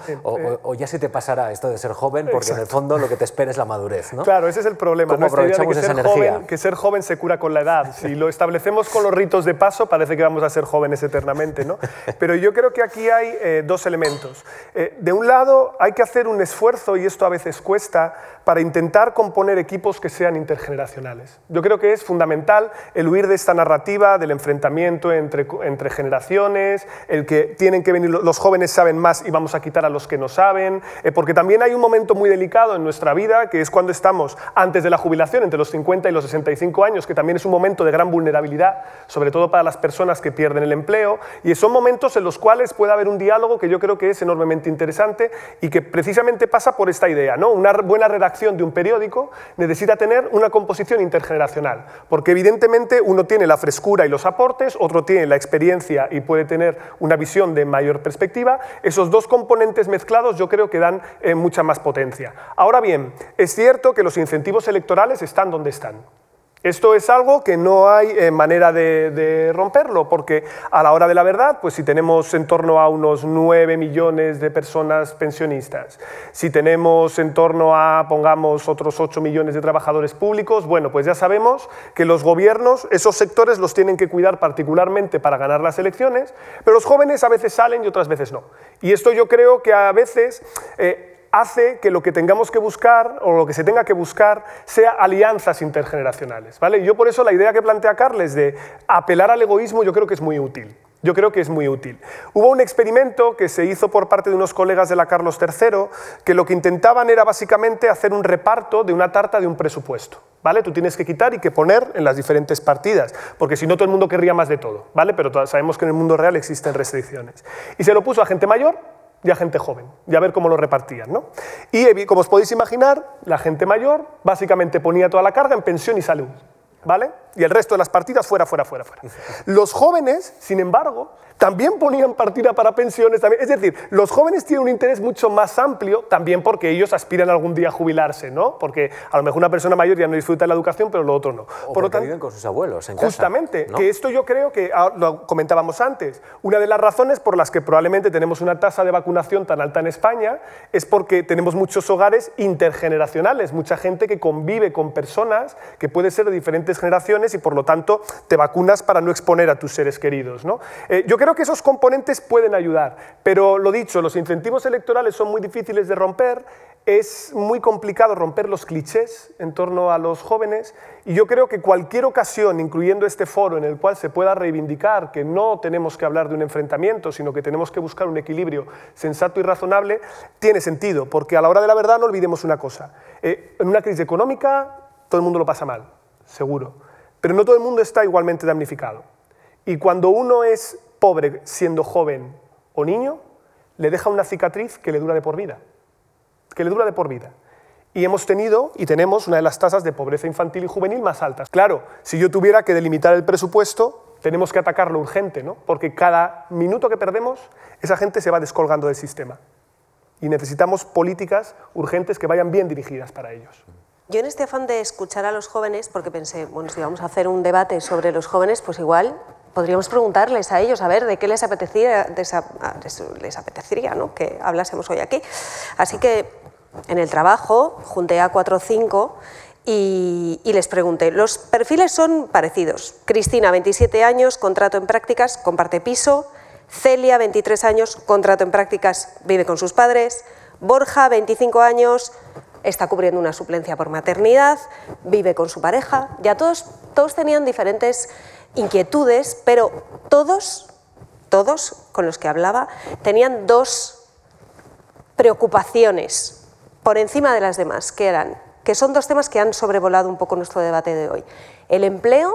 o, ya se te pasará esto de ser joven, porque en el fondo lo que te espera es la madurez. ¿no? Claro, ese es el problema. ¿Cómo aprovechamos esa energía? que ser joven se cura con la edad. Si lo establecemos con los ritos de repaso parece que vamos a ser jóvenes eternamente, ¿no? Pero yo creo que aquí hay eh, dos elementos. Eh, de un lado, hay que hacer un esfuerzo, y esto a veces cuesta, para intentar componer equipos que sean intergeneracionales. Yo creo que es fundamental el huir de esta narrativa del enfrentamiento entre, entre generaciones, el que tienen que venir los jóvenes saben más y vamos a quitar a los que no saben, eh, porque también hay un momento muy delicado en nuestra vida, que es cuando estamos antes de la jubilación, entre los 50 y los 65 años, que también es un momento de gran vulnerabilidad, sobre todo para las personas que pierden el empleo, y son momentos en los cuales puede haber un diálogo que yo creo que es enormemente interesante y que precisamente pasa por esta idea, ¿no? Una buena redacción de un periódico necesita tener una composición intergeneracional, porque evidentemente uno tiene la frescura y los aportes, otro tiene la experiencia y puede tener una visión de mayor perspectiva. Esos dos componentes mezclados yo creo que dan eh, mucha más potencia. Ahora bien, es cierto que los incentivos electorales están donde están. Esto es algo que no hay eh, manera de, romperlo, porque a la hora de la verdad, pues si tenemos en torno a unos 9 millones de personas pensionistas, si tenemos en torno a, pongamos, otros 8 millones de trabajadores públicos, bueno, pues ya sabemos que los gobiernos, esos sectores los tienen que cuidar particularmente para ganar las elecciones, pero los jóvenes a veces salen y otras veces no. Y esto yo creo que a veces... Eh, hace que lo que tengamos que buscar o lo que se tenga que buscar sea alianzas intergeneracionales. ¿vale? yo por eso la idea que plantea Carles de apelar al egoísmo yo creo que es muy útil. Yo creo que es muy útil. Hubo un experimento que se hizo por parte de unos colegas de la Carlos III que lo que intentaban era básicamente hacer un reparto de una tarta de un presupuesto. ¿Vale? Tú tienes que quitar y que poner en las diferentes partidas, porque si no todo el mundo querría más de todo, ¿vale? Pero sabemos que en el mundo real existen restricciones. Y se lo puso a gente mayor y a gente joven, y a ver cómo lo repartían. ¿no? Y como os podéis imaginar, la gente mayor básicamente ponía toda la carga en pensión y salud. ¿Vale? Y el resto de las partidas fuera, fuera, fuera, fuera. Los jóvenes, sin embargo, también ponían partida para pensiones. También. Es decir, los jóvenes tienen un interés mucho más amplio, también porque ellos aspiran algún día a jubilarse, ¿no? Porque a lo mejor una persona mayor ya no disfruta de la educación, pero lo otro no. O Por lo tanto, viven con sus abuelos en Justamente, que esto yo creo que, ah, lo comentábamos antes, una de las razones por las que probablemente tenemos una tasa de vacunación tan alta en España es porque tenemos muchos hogares intergeneracionales, mucha gente que convive con personas que puede ser de diferentes generaciones y por lo tanto te vacunas para no exponer a tus seres queridos. Eh, yo creo que esos componentes pueden ayudar, pero lo dicho, los incentivos electorales son muy difíciles de romper, es muy complicado romper los clichés en torno a los jóvenes y yo creo que cualquier ocasión, incluyendo este foro en el cual se pueda reivindicar que no tenemos que hablar de un enfrentamiento, sino que tenemos que buscar un equilibrio sensato y razonable, tiene sentido, porque a la hora de la verdad no olvidemos una cosa. Eh, en una crisis económica todo el mundo lo pasa mal, seguro, pero no todo el mundo está igualmente damnificado. Y cuando uno es pobre siendo joven o niño, le deja una cicatriz que le dura de por vida. Que le dura de por vida. Y hemos tenido y tenemos una de las tasas de pobreza infantil y juvenil más altas. Claro, si yo tuviera que delimitar el presupuesto, tenemos que atacarlo urgente, ¿no? Porque cada minuto que perdemos, esa gente se va descolgando del sistema. Y necesitamos políticas urgentes que vayan bien dirigidas para ellos. Yo en este afán de escuchar a los jóvenes, porque pensé, bueno, si vamos a hacer un debate sobre los jóvenes, pues igual podríamos preguntarles a ellos a ver de qué les apetecía, les apetecería ¿no? que hablásemos hoy aquí. Así que en el trabajo junté a cuatro o cinco y, les pregunté. Los perfiles son parecidos. Cristina, 27 años, contrato en prácticas, comparte piso. Celia, 23 años, contrato en prácticas, vive con sus padres. Borja, 25 años, está cubriendo una suplencia por maternidad, vive con su pareja. Ya todos, todos tenían diferentes inquietudes, pero todos, todos con los que hablaba, tenían dos preocupaciones por encima de las demás, que eran, que son dos temas que han sobrevolado un poco nuestro debate de hoy. El empleo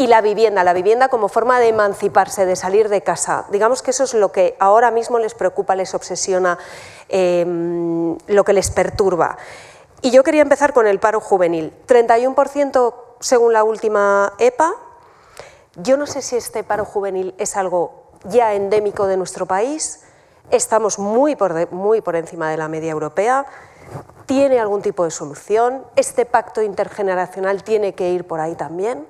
y la vivienda, la vivienda como forma de emanciparse, de salir de casa. Digamos que eso es lo que ahora mismo les preocupa, les obsesiona, em, lo que les perturba. Y yo quería empezar con el paro juvenil. 31% según la última EPA. Yo no sé si este paro juvenil es algo ya endémico de nuestro país. Estamos muy por, muy por encima de la media europea. ¿Tiene algún tipo de solución? ¿Este pacto intergeneracional tiene que ir por ahí también?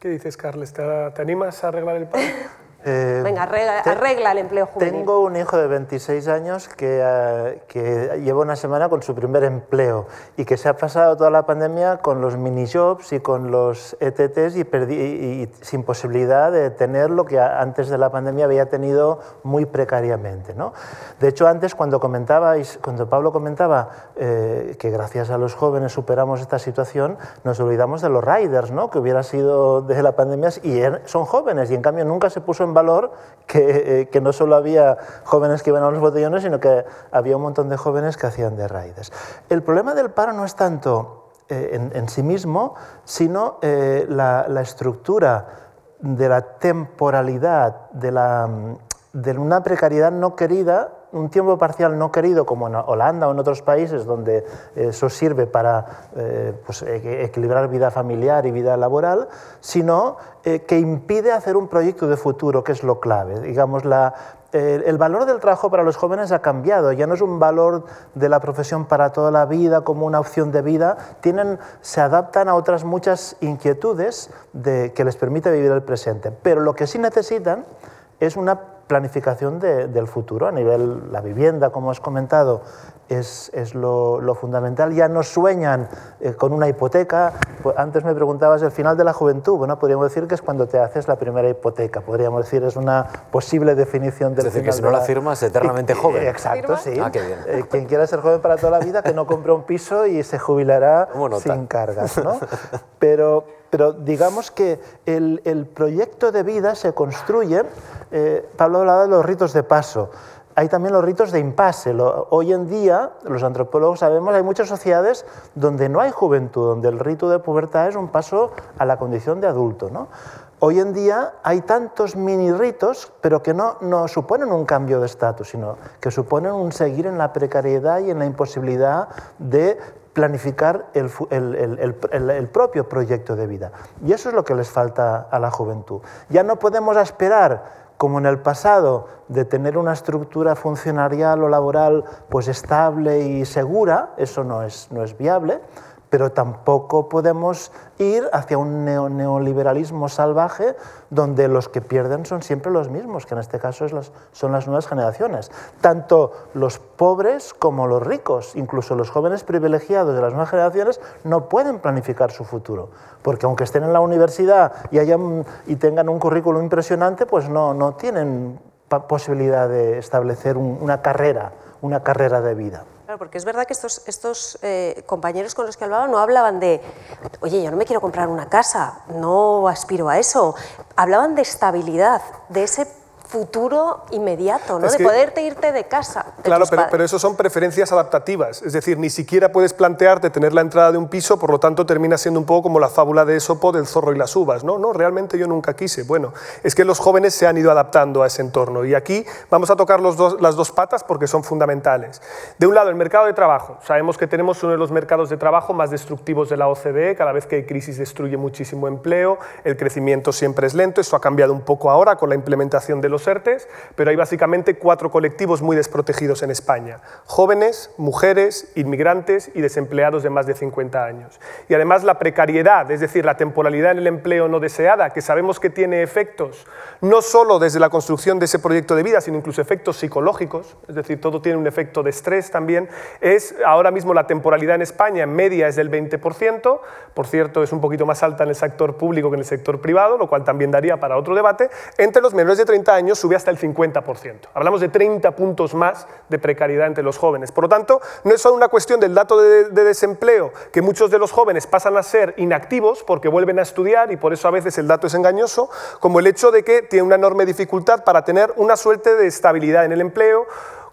¿Qué dices, Carles? ¿Te, animas a arreglar el paro? Eh, Venga, arregla, el empleo juvenil. Tengo un hijo de 26 años que, eh, que, lleva una semana con su primer empleo y que se ha pasado toda la pandemia con los mini jobs y con los ETTs y, y, sin posibilidad de tener lo que antes de la pandemia había tenido muy precariamente. ¿no? De hecho, antes cuando comentabais, cuando Pablo comentaba eh, que gracias a los jóvenes superamos esta situación, nos olvidamos de los riders, ¿no? que hubiera sido desde la pandemia y er, son jóvenes y en cambio nunca se puso en valor que, eh, que, no solo había jóvenes que iban a los botellones, sino que había un montón de jóvenes que hacían de riders. El problema del paro no es tanto eh, en, en, sí mismo, sino eh, la, estructura de la temporalidad, de, de una precariedad no querida un tiempo parcial no querido como en Holanda o en otros países donde eso sirve para pues, equilibrar vida familiar y vida laboral, sino eh, que impide hacer un proyecto de futuro, que es lo clave. Digamos, la, el valor del trabajo para los jóvenes ha cambiado, ya no es un valor de la profesión para toda la vida como una opción de vida, tienen, se adaptan a otras muchas inquietudes de, que les permite vivir el presente, pero lo que sí necesitan es una planificación del futuro a nivel la vivienda, como has comentado, es, es lo, lo, fundamental. Ya no sueñan eh, con una hipoteca. Pues antes me preguntabas el final de la juventud. Bueno, podríamos decir que es cuando te haces la primera hipoteca. Podríamos decir es una posible definición del Es decir, que si no la, firmas, eternamente joven. Exacto, sí. Ah, qué bien. Eh, quien quiera ser joven para toda la vida, que no compre un piso y se jubilará sin cargas. ¿no? Pero, pero digamos que el, el proyecto de vida se construye. Eh, Pablo hablaba de los ritos de paso hay también los ritos de impasse. Hoy en día, los antropólogos sabemos, hay muchas sociedades donde no hay juventud, donde el rito de pubertad es un paso a la condición de adulto. ¿no? Hoy en día hay tantos mini ritos, pero que no, no suponen un cambio de estatus, sino que suponen un seguir en la precariedad y en la imposibilidad de planificar el, el, el, el, propio proyecto de vida. Y eso es lo que les falta a la juventud. Ya no podemos esperar como en el pasado, de tener una estructura funcionarial o laboral pues estable y segura, eso no es, no es viable, pero tampoco podemos ir hacia un neoliberalismo salvaje donde los que pierden son siempre los mismos, que en este caso son las nuevas generaciones. Tanto los pobres como los ricos, incluso los jóvenes privilegiados de las nuevas generaciones, no pueden planificar su futuro, porque aunque estén en la universidad y, tengan un currículum impresionante, pues no tienen posibilidad de establecer una carrera, una carrera de vida porque es verdad que estos, estos eh, compañeros con los que hablaba no hablaban de, oye, yo no me quiero comprar una casa, no aspiro a eso. Hablaban de estabilidad, de ese futuro inmediato, ¿no? de poderte irte de casa. claro, pero, pero, eso son preferencias adaptativas. Es decir, ni siquiera puedes plantearte tener la entrada de un piso, por lo tanto termina siendo un poco como la fábula de Esopo del zorro y las uvas. No, no, realmente yo nunca quise. Bueno, es que los jóvenes se han ido adaptando a ese entorno. Y aquí vamos a tocar los dos, las dos patas porque son fundamentales. De un lado, el mercado de trabajo. Sabemos que tenemos uno de los mercados de trabajo más destructivos de la OCDE. Cada vez que hay crisis destruye muchísimo empleo, el crecimiento siempre es lento. Eso ha cambiado un poco ahora con la implementación de los ERTES, pero hay básicamente cuatro colectivos muy desprotegidos en España. Jóvenes, mujeres, inmigrantes y desempleados de más de 50 años. Y además la precariedad, es decir, la temporalidad en el empleo no deseada, que sabemos que tiene efectos no solo desde la construcción de ese proyecto de vida, sino incluso efectos psicológicos, es decir, todo tiene un efecto de estrés también, es ahora mismo la temporalidad en España en media es del 20%, por cierto es un poquito más alta en el sector público que en el sector privado, lo cual también daría para otro debate, entre los menores de 30 años sube hasta el 50%. Hablamos de 30 puntos más de precariedad entre los jóvenes. Por lo tanto, no es solo una cuestión del dato de, desempleo, que muchos de los jóvenes pasan a ser inactivos porque vuelven a estudiar y por eso a veces el dato es engañoso, como el hecho de que tiene una enorme dificultad para tener una suerte de estabilidad en el empleo,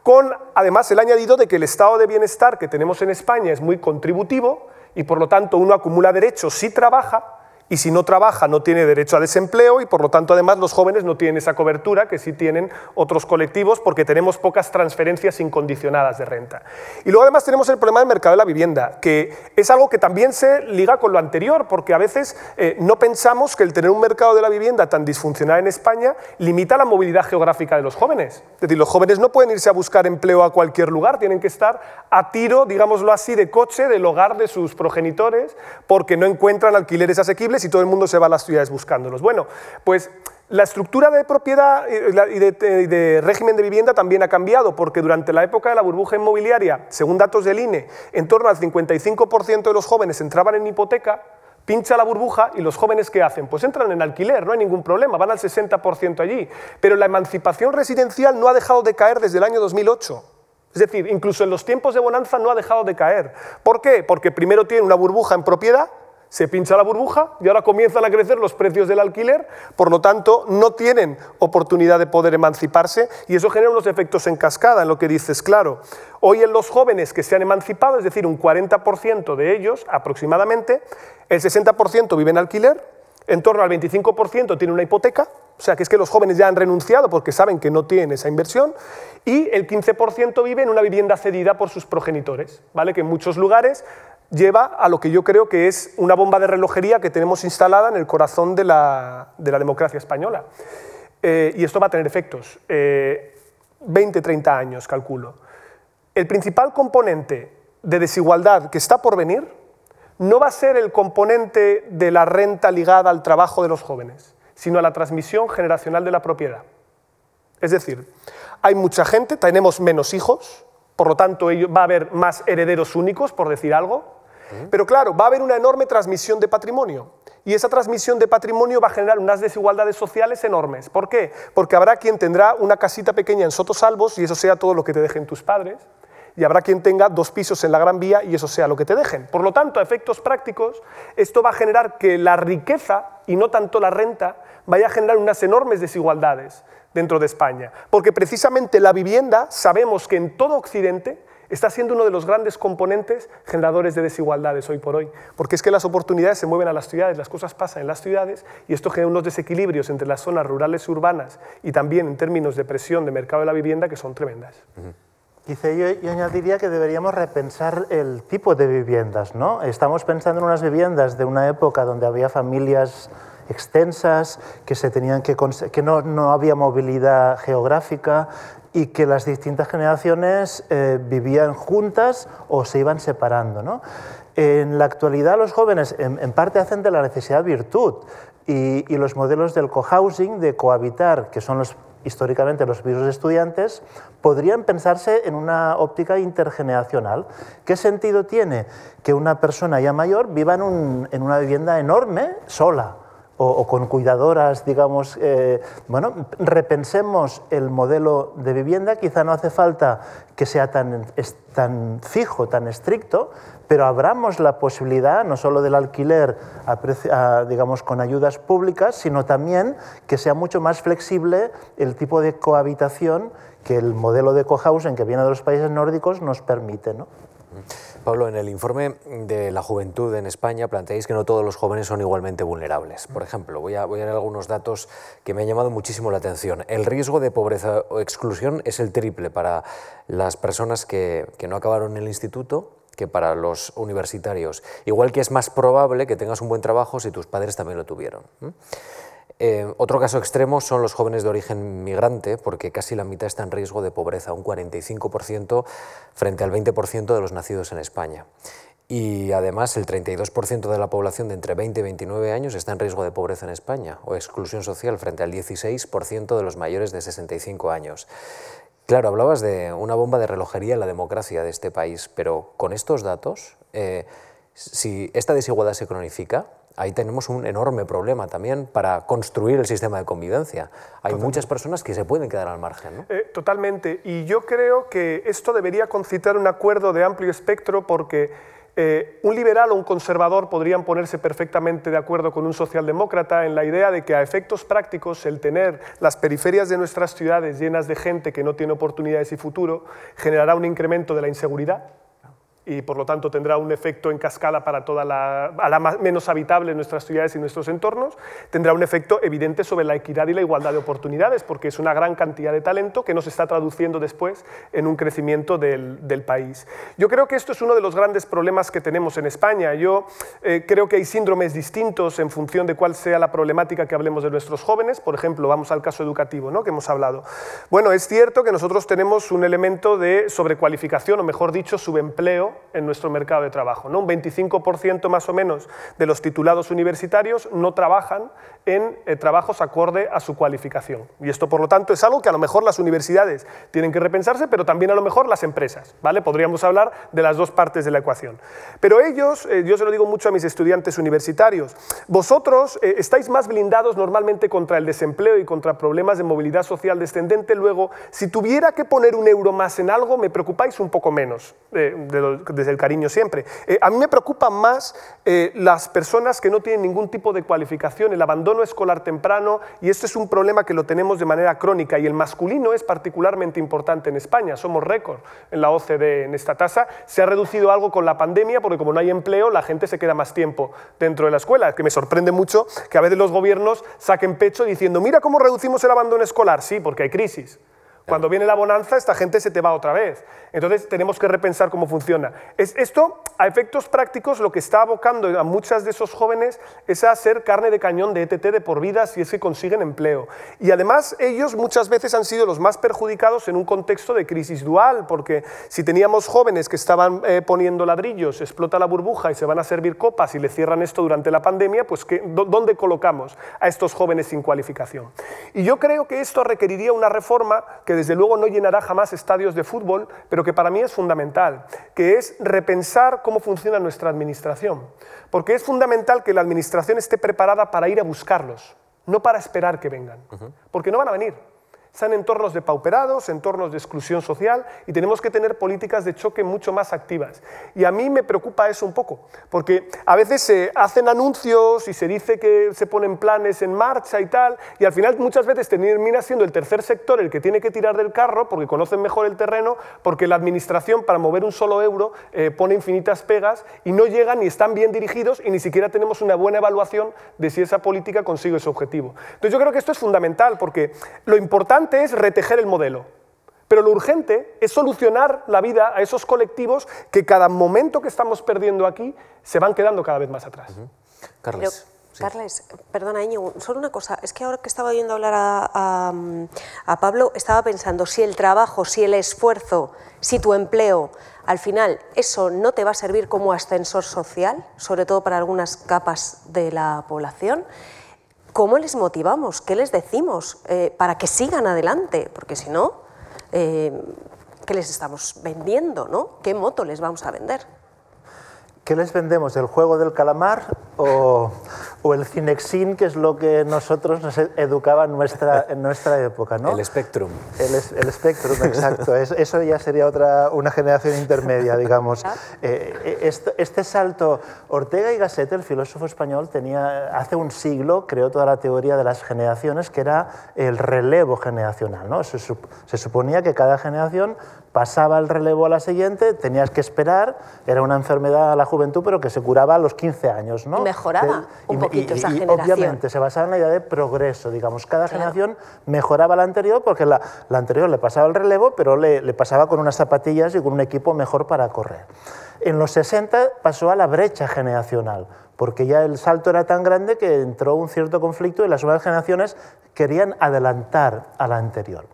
con además el añadido de que el estado de bienestar que tenemos en España es muy contributivo y por lo tanto uno acumula derechos si trabaja, y si no trabaja no tiene derecho a desempleo y por lo tanto además los jóvenes no tienen esa cobertura que sí tienen otros colectivos porque tenemos pocas transferencias incondicionadas de renta. Y luego además tenemos el problema del mercado de la vivienda, que es algo que también se liga con lo anterior porque a veces eh, no pensamos que el tener un mercado de la vivienda tan disfuncional en España limita la movilidad geográfica de los jóvenes. Es decir, los jóvenes no pueden irse a buscar empleo a cualquier lugar, tienen que estar a tiro, digámoslo así, de coche del hogar de sus progenitores porque no encuentran alquileres asequibles y todo el mundo se va a las ciudades buscándolos. Bueno, pues la estructura de propiedad y de, régimen de vivienda también ha cambiado, porque durante la época de la burbuja inmobiliaria, según datos del INE, en torno al 55% de los jóvenes entraban en hipoteca, pincha la burbuja y los jóvenes ¿qué hacen? Pues entran en alquiler, no hay ningún problema, van al 60% allí. Pero la emancipación residencial no ha dejado de caer desde el año 2008. Es decir, incluso en los tiempos de bonanza no ha dejado de caer. ¿Por qué? Porque primero tiene una burbuja en propiedad, se pincha la burbuja y ahora comienzan a crecer los precios del alquiler, por lo tanto no tienen oportunidad de poder emanciparse y eso genera unos efectos en cascada, en lo que dices, claro. Hoy en los jóvenes que se han emancipado, es decir, un 40% de ellos aproximadamente, el 60% vive en alquiler, en torno al 25% tiene una hipoteca, o sea que es que los jóvenes ya han renunciado porque saben que no tienen esa inversión, y el 15% vive en una vivienda cedida por sus progenitores, ¿vale? que en muchos lugares lleva a lo que yo creo que es una bomba de relojería que tenemos instalada en el corazón de la, democracia española. Eh, y esto va a tener efectos. 20, eh, 30 años, calculo. El principal componente de desigualdad que está por venir no va a ser el componente de la renta ligada al trabajo de los jóvenes, sino a la transmisión generacional de la propiedad. Es decir, hay mucha gente, tenemos menos hijos, por lo tanto va a haber más herederos únicos, por decir algo, pero claro, va a haber una enorme transmisión de patrimonio. Y esa transmisión de patrimonio va a generar unas desigualdades sociales enormes. ¿Por qué? Porque habrá quien tendrá una casita pequeña en Sotosalvos y eso sea todo lo que te dejen tus padres. Y habrá quien tenga dos pisos en la Gran Vía y eso sea lo que te dejen. Por lo tanto, a efectos prácticos, esto va a generar que la riqueza y no tanto la renta vaya a generar unas enormes desigualdades dentro de España. Porque precisamente la vivienda, sabemos que en todo Occidente está siendo uno de los grandes componentes generadores de desigualdades hoy por hoy, porque es que las oportunidades se mueven a las ciudades, las cosas pasan en las ciudades y esto genera unos desequilibrios entre las zonas rurales y urbanas y también en términos de presión de mercado de la vivienda que son tremendas. Quizá yo, añadiría que deberíamos repensar el tipo de viviendas. ¿no? Estamos pensando en unas viviendas de una época donde había familias extensas, que, se tenían que, que no, no había movilidad geográfica, y que las distintas generaciones eh, vivían juntas o se iban separando. ¿no? En la actualidad los jóvenes en, parte hacen de la necesidad virtud y, los modelos del cohousing, de cohabitar, que son los, históricamente los pisos estudiantes, podrían pensarse en una óptica intergeneracional. ¿Qué sentido tiene que una persona ya mayor viva en una vivienda enorme, sola? O, con cuidadoras, digamos, eh, bueno, repensemos el modelo de vivienda, quizá no hace falta que sea tan, tan fijo, tan estricto, pero abramos la posibilidad no solo del alquiler digamos, con ayudas públicas, sino también que sea mucho más flexible el tipo de cohabitación que el modelo de cohousing que viene de los países nórdicos nos permite. ¿no? Pablo, en el informe de la juventud en España planteáis que no todos los jóvenes son igualmente vulnerables. Por ejemplo, voy a, voy a algunos datos que me han llamado muchísimo la atención. El riesgo de pobreza o exclusión es el triple para las personas que, que no acabaron el instituto que para los universitarios. Igual que es más probable que tengas un buen trabajo si tus padres también lo tuvieron. Eh, otro caso extremo son los jóvenes de origen migrante, porque casi la mitad está en riesgo de pobreza, un 45% frente al 20% de los nacidos en España. Y además el 32% de la población de entre 20 y 29 años está en riesgo de pobreza en España o exclusión social frente al 16% de los mayores de 65 años. Claro, hablabas de una bomba de relojería en la democracia de este país, pero con estos datos, eh, si esta desigualdad se cronifica, ahí tenemos un enorme problema también para construir el sistema de convivencia. Hay muchas personas que se pueden quedar al margen. ¿no? Eh, totalmente. Y yo creo que esto debería concitar un acuerdo de amplio espectro porque eh, un liberal o un conservador podrían ponerse perfectamente de acuerdo con un socialdemócrata en la idea de que a efectos prácticos el tener las periferias de nuestras ciudades llenas de gente que no tiene oportunidades y futuro generará un incremento de la inseguridad y por lo tanto tendrá un efecto en cascada para toda la, a la menos habitable en nuestras ciudades y nuestros entornos, tendrá un efecto evidente sobre la equidad y la igualdad de oportunidades, porque es una gran cantidad de talento que nos está traduciendo después en un crecimiento del, del país. Yo creo que esto es uno de los grandes problemas que tenemos en España. Yo eh, creo que hay síndromes distintos en función de cuál sea la problemática que hablemos de nuestros jóvenes. Por ejemplo, vamos al caso educativo ¿no? que hemos hablado. Bueno, es cierto que nosotros tenemos un elemento de sobrecualificación, o mejor dicho, subempleo en nuestro mercado de trabajo. ¿no? Un 25% más o menos de los titulados universitarios no trabajan en eh, trabajos acorde a su cualificación. Y esto, por lo tanto, es algo que a lo mejor las universidades tienen que repensarse, pero también a lo mejor las empresas. ¿vale? Podríamos hablar de las dos partes de la ecuación. Pero ellos, eh, yo se lo digo mucho a mis estudiantes universitarios, vosotros eh, estáis más blindados normalmente contra el desempleo y contra problemas de movilidad social descendente. Luego, si tuviera que poner un euro más en algo, me preocupáis un poco menos, desde el cariño siempre. a mí me preocupan más las personas que no tienen ningún tipo de cualificación, el abandono escolar temprano y este es un problema que lo tenemos de manera crónica y el masculino es particularmente importante en España. Somos récord en la OCDE en esta tasa. Se ha reducido algo con la pandemia porque como no hay empleo la gente se queda más tiempo dentro de la escuela. Es que me sorprende mucho que a veces los gobiernos saquen pecho diciendo mira cómo reducimos el abandono escolar. Sí, porque hay crisis. Cuando viene la bonanza, esta gente se te va otra vez. Entonces tenemos que repensar cómo funciona. Es, esto, a efectos prácticos, lo que está abocando a muchas de esos jóvenes es a ser carne de cañón de ETT de por vida si es que consiguen empleo. Y además ellos muchas veces han sido los más perjudicados en un contexto de crisis dual, porque si teníamos jóvenes que estaban eh, poniendo ladrillos, explota la burbuja y se van a servir copas y le cierran esto durante la pandemia, pues ¿qué, ¿dónde colocamos a estos jóvenes sin cualificación? Y yo creo que esto requeriría una reforma que desde luego no llenará jamás estadios de fútbol, pero que para mí es fundamental, que es repensar cómo funciona nuestra administración. Porque es fundamental que la administración esté preparada para ir a buscarlos, no para esperar que vengan, porque no van a venir. Están entornos de pauperados, entornos de exclusión social y tenemos que tener políticas de choque mucho más activas. Y a mí me preocupa eso un poco, porque a veces se hacen anuncios y se dice que se ponen planes en marcha y tal, y al final muchas veces termina siendo el tercer sector el que tiene que tirar del carro porque conocen mejor el terreno, porque la administración para mover un solo euro eh, pone infinitas pegas y no llegan ni están bien dirigidos y ni siquiera tenemos una buena evaluación de si esa política consigue ese objetivo. Entonces yo creo que esto es fundamental porque lo importante es retejer el modelo, pero lo urgente es solucionar la vida a esos colectivos que cada momento que estamos perdiendo aquí se van quedando cada vez más atrás. Carles. Carles, perdona, Iñigo, solo una cosa. Es que ahora que estaba oyendo hablar a, a, Pablo, estaba pensando si el trabajo, si el esfuerzo, si tu empleo, al final eso no te va a servir como ascensor social, sobre todo para algunas capas de la población. ¿Cómo les motivamos? ¿Qué les decimos eh, para que sigan adelante? Porque si no, eh, ¿qué les estamos vendiendo? ¿no? ¿Qué moto les vamos a vender? ¿Qué les vendemos? ¿El juego del calamar o, o el Cinexin, que es lo que nosotros nos educaba en nuestra, en nuestra época? ¿no? El Spectrum. El, el Spectrum, exacto. eso ya sería otra, una generación intermedia, digamos. Eh, este, este, salto, Ortega y Gasset, el filósofo español, tenía, hace un siglo creó toda la teoría de las generaciones, que era el relevo generacional. ¿no? Se, se suponía que cada generación pasaba el relevo a la siguiente, tenías que esperar, era una enfermedad a la juventud, pero que se curaba a los 15 años. ¿no? Mejoraba un poquito esa generación. Obviamente, se basaba en la idea de progreso, digamos, cada generación mejoraba la anterior porque la, la, anterior le pasaba el relevo, pero le, le pasaba con unas zapatillas y con un equipo mejor para correr. En los 60 pasó a la brecha generacional, porque ya el salto era tan grande que entró un cierto conflicto y las nuevas generaciones querían adelantar a la anterior.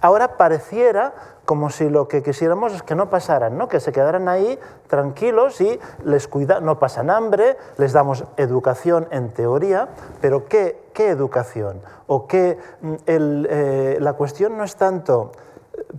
Ahora pareciera como si lo que quisiéramos es que no pasaran, ¿no? que se quedaran ahí tranquilos y les cuida, no pasan hambre, les damos educación en teoría, pero ¿qué, qué educación? O qué, mm, eh, la cuestión no es tanto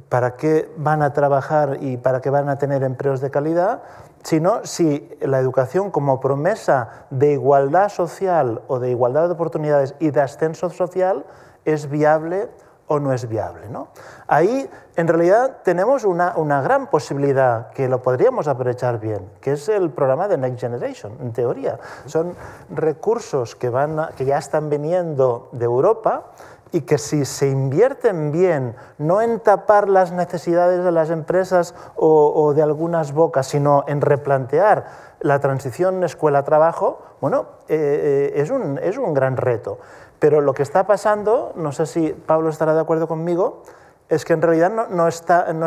para qué van a trabajar y para qué van a tener empleos de calidad, sino si la educación como promesa de igualdad social o de igualdad de oportunidades y de ascenso social es viable o no es viable. ¿no? Ahí, en realidad, tenemos una, una, gran posibilidad que lo podríamos aprovechar bien, que es el programa de Next Generation, en teoría. Son recursos que, van que ya están viniendo de Europa y que si se invierten bien, no en tapar las necesidades de las empresas o, de algunas bocas, sino en replantear la transición escuela-trabajo, bueno, eh, eh, es, un, es un gran reto. Pero lo que está pasando, no sé si Pablo estará de acuerdo conmigo, es que en realidad no,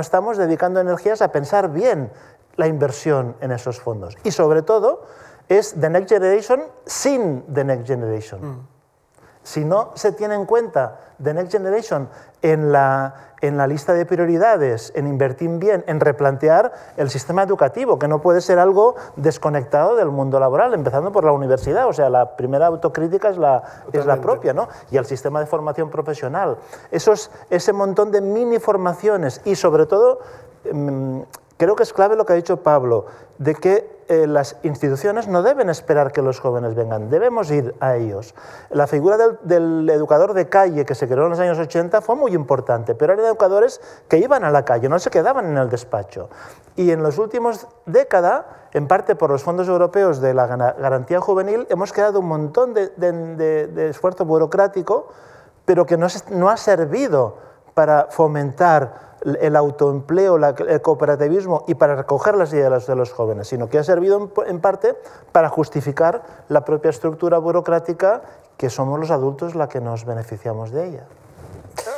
estamos dedicando energías a pensar bien la inversión en esos fondos. Y sobre todo, es The Next Generation sin The Next Generation. Mm. Si no se tiene en cuenta The Next Generation en la, en la lista de prioridades, en invertir bien, en replantear el sistema educativo, que no puede ser algo desconectado del mundo laboral, empezando por la universidad. O sea, la primera autocrítica es la, es la propia, ¿no? Y el sistema de formación profesional. Esos, ese montón de mini formaciones y, sobre todo, mm, creo que es clave lo que ha dicho Pablo, de que eh, las instituciones no deben esperar que los jóvenes vengan, debemos ir a ellos. La figura del, educador de calle que se creó en los años 80 fue muy importante, pero eran educadores que iban a la calle, no se quedaban en el despacho. Y en las últimas décadas, en parte por los fondos europeos de la garantía juvenil, hemos creado un montón de, esfuerzo burocrático, pero que no ha servido para fomentar el autoempleo, el cooperativismo y para recoger las ideas de los jóvenes, sino que ha servido en parte para justificar la propia estructura burocrática que somos los adultos la que nos beneficiamos de ella.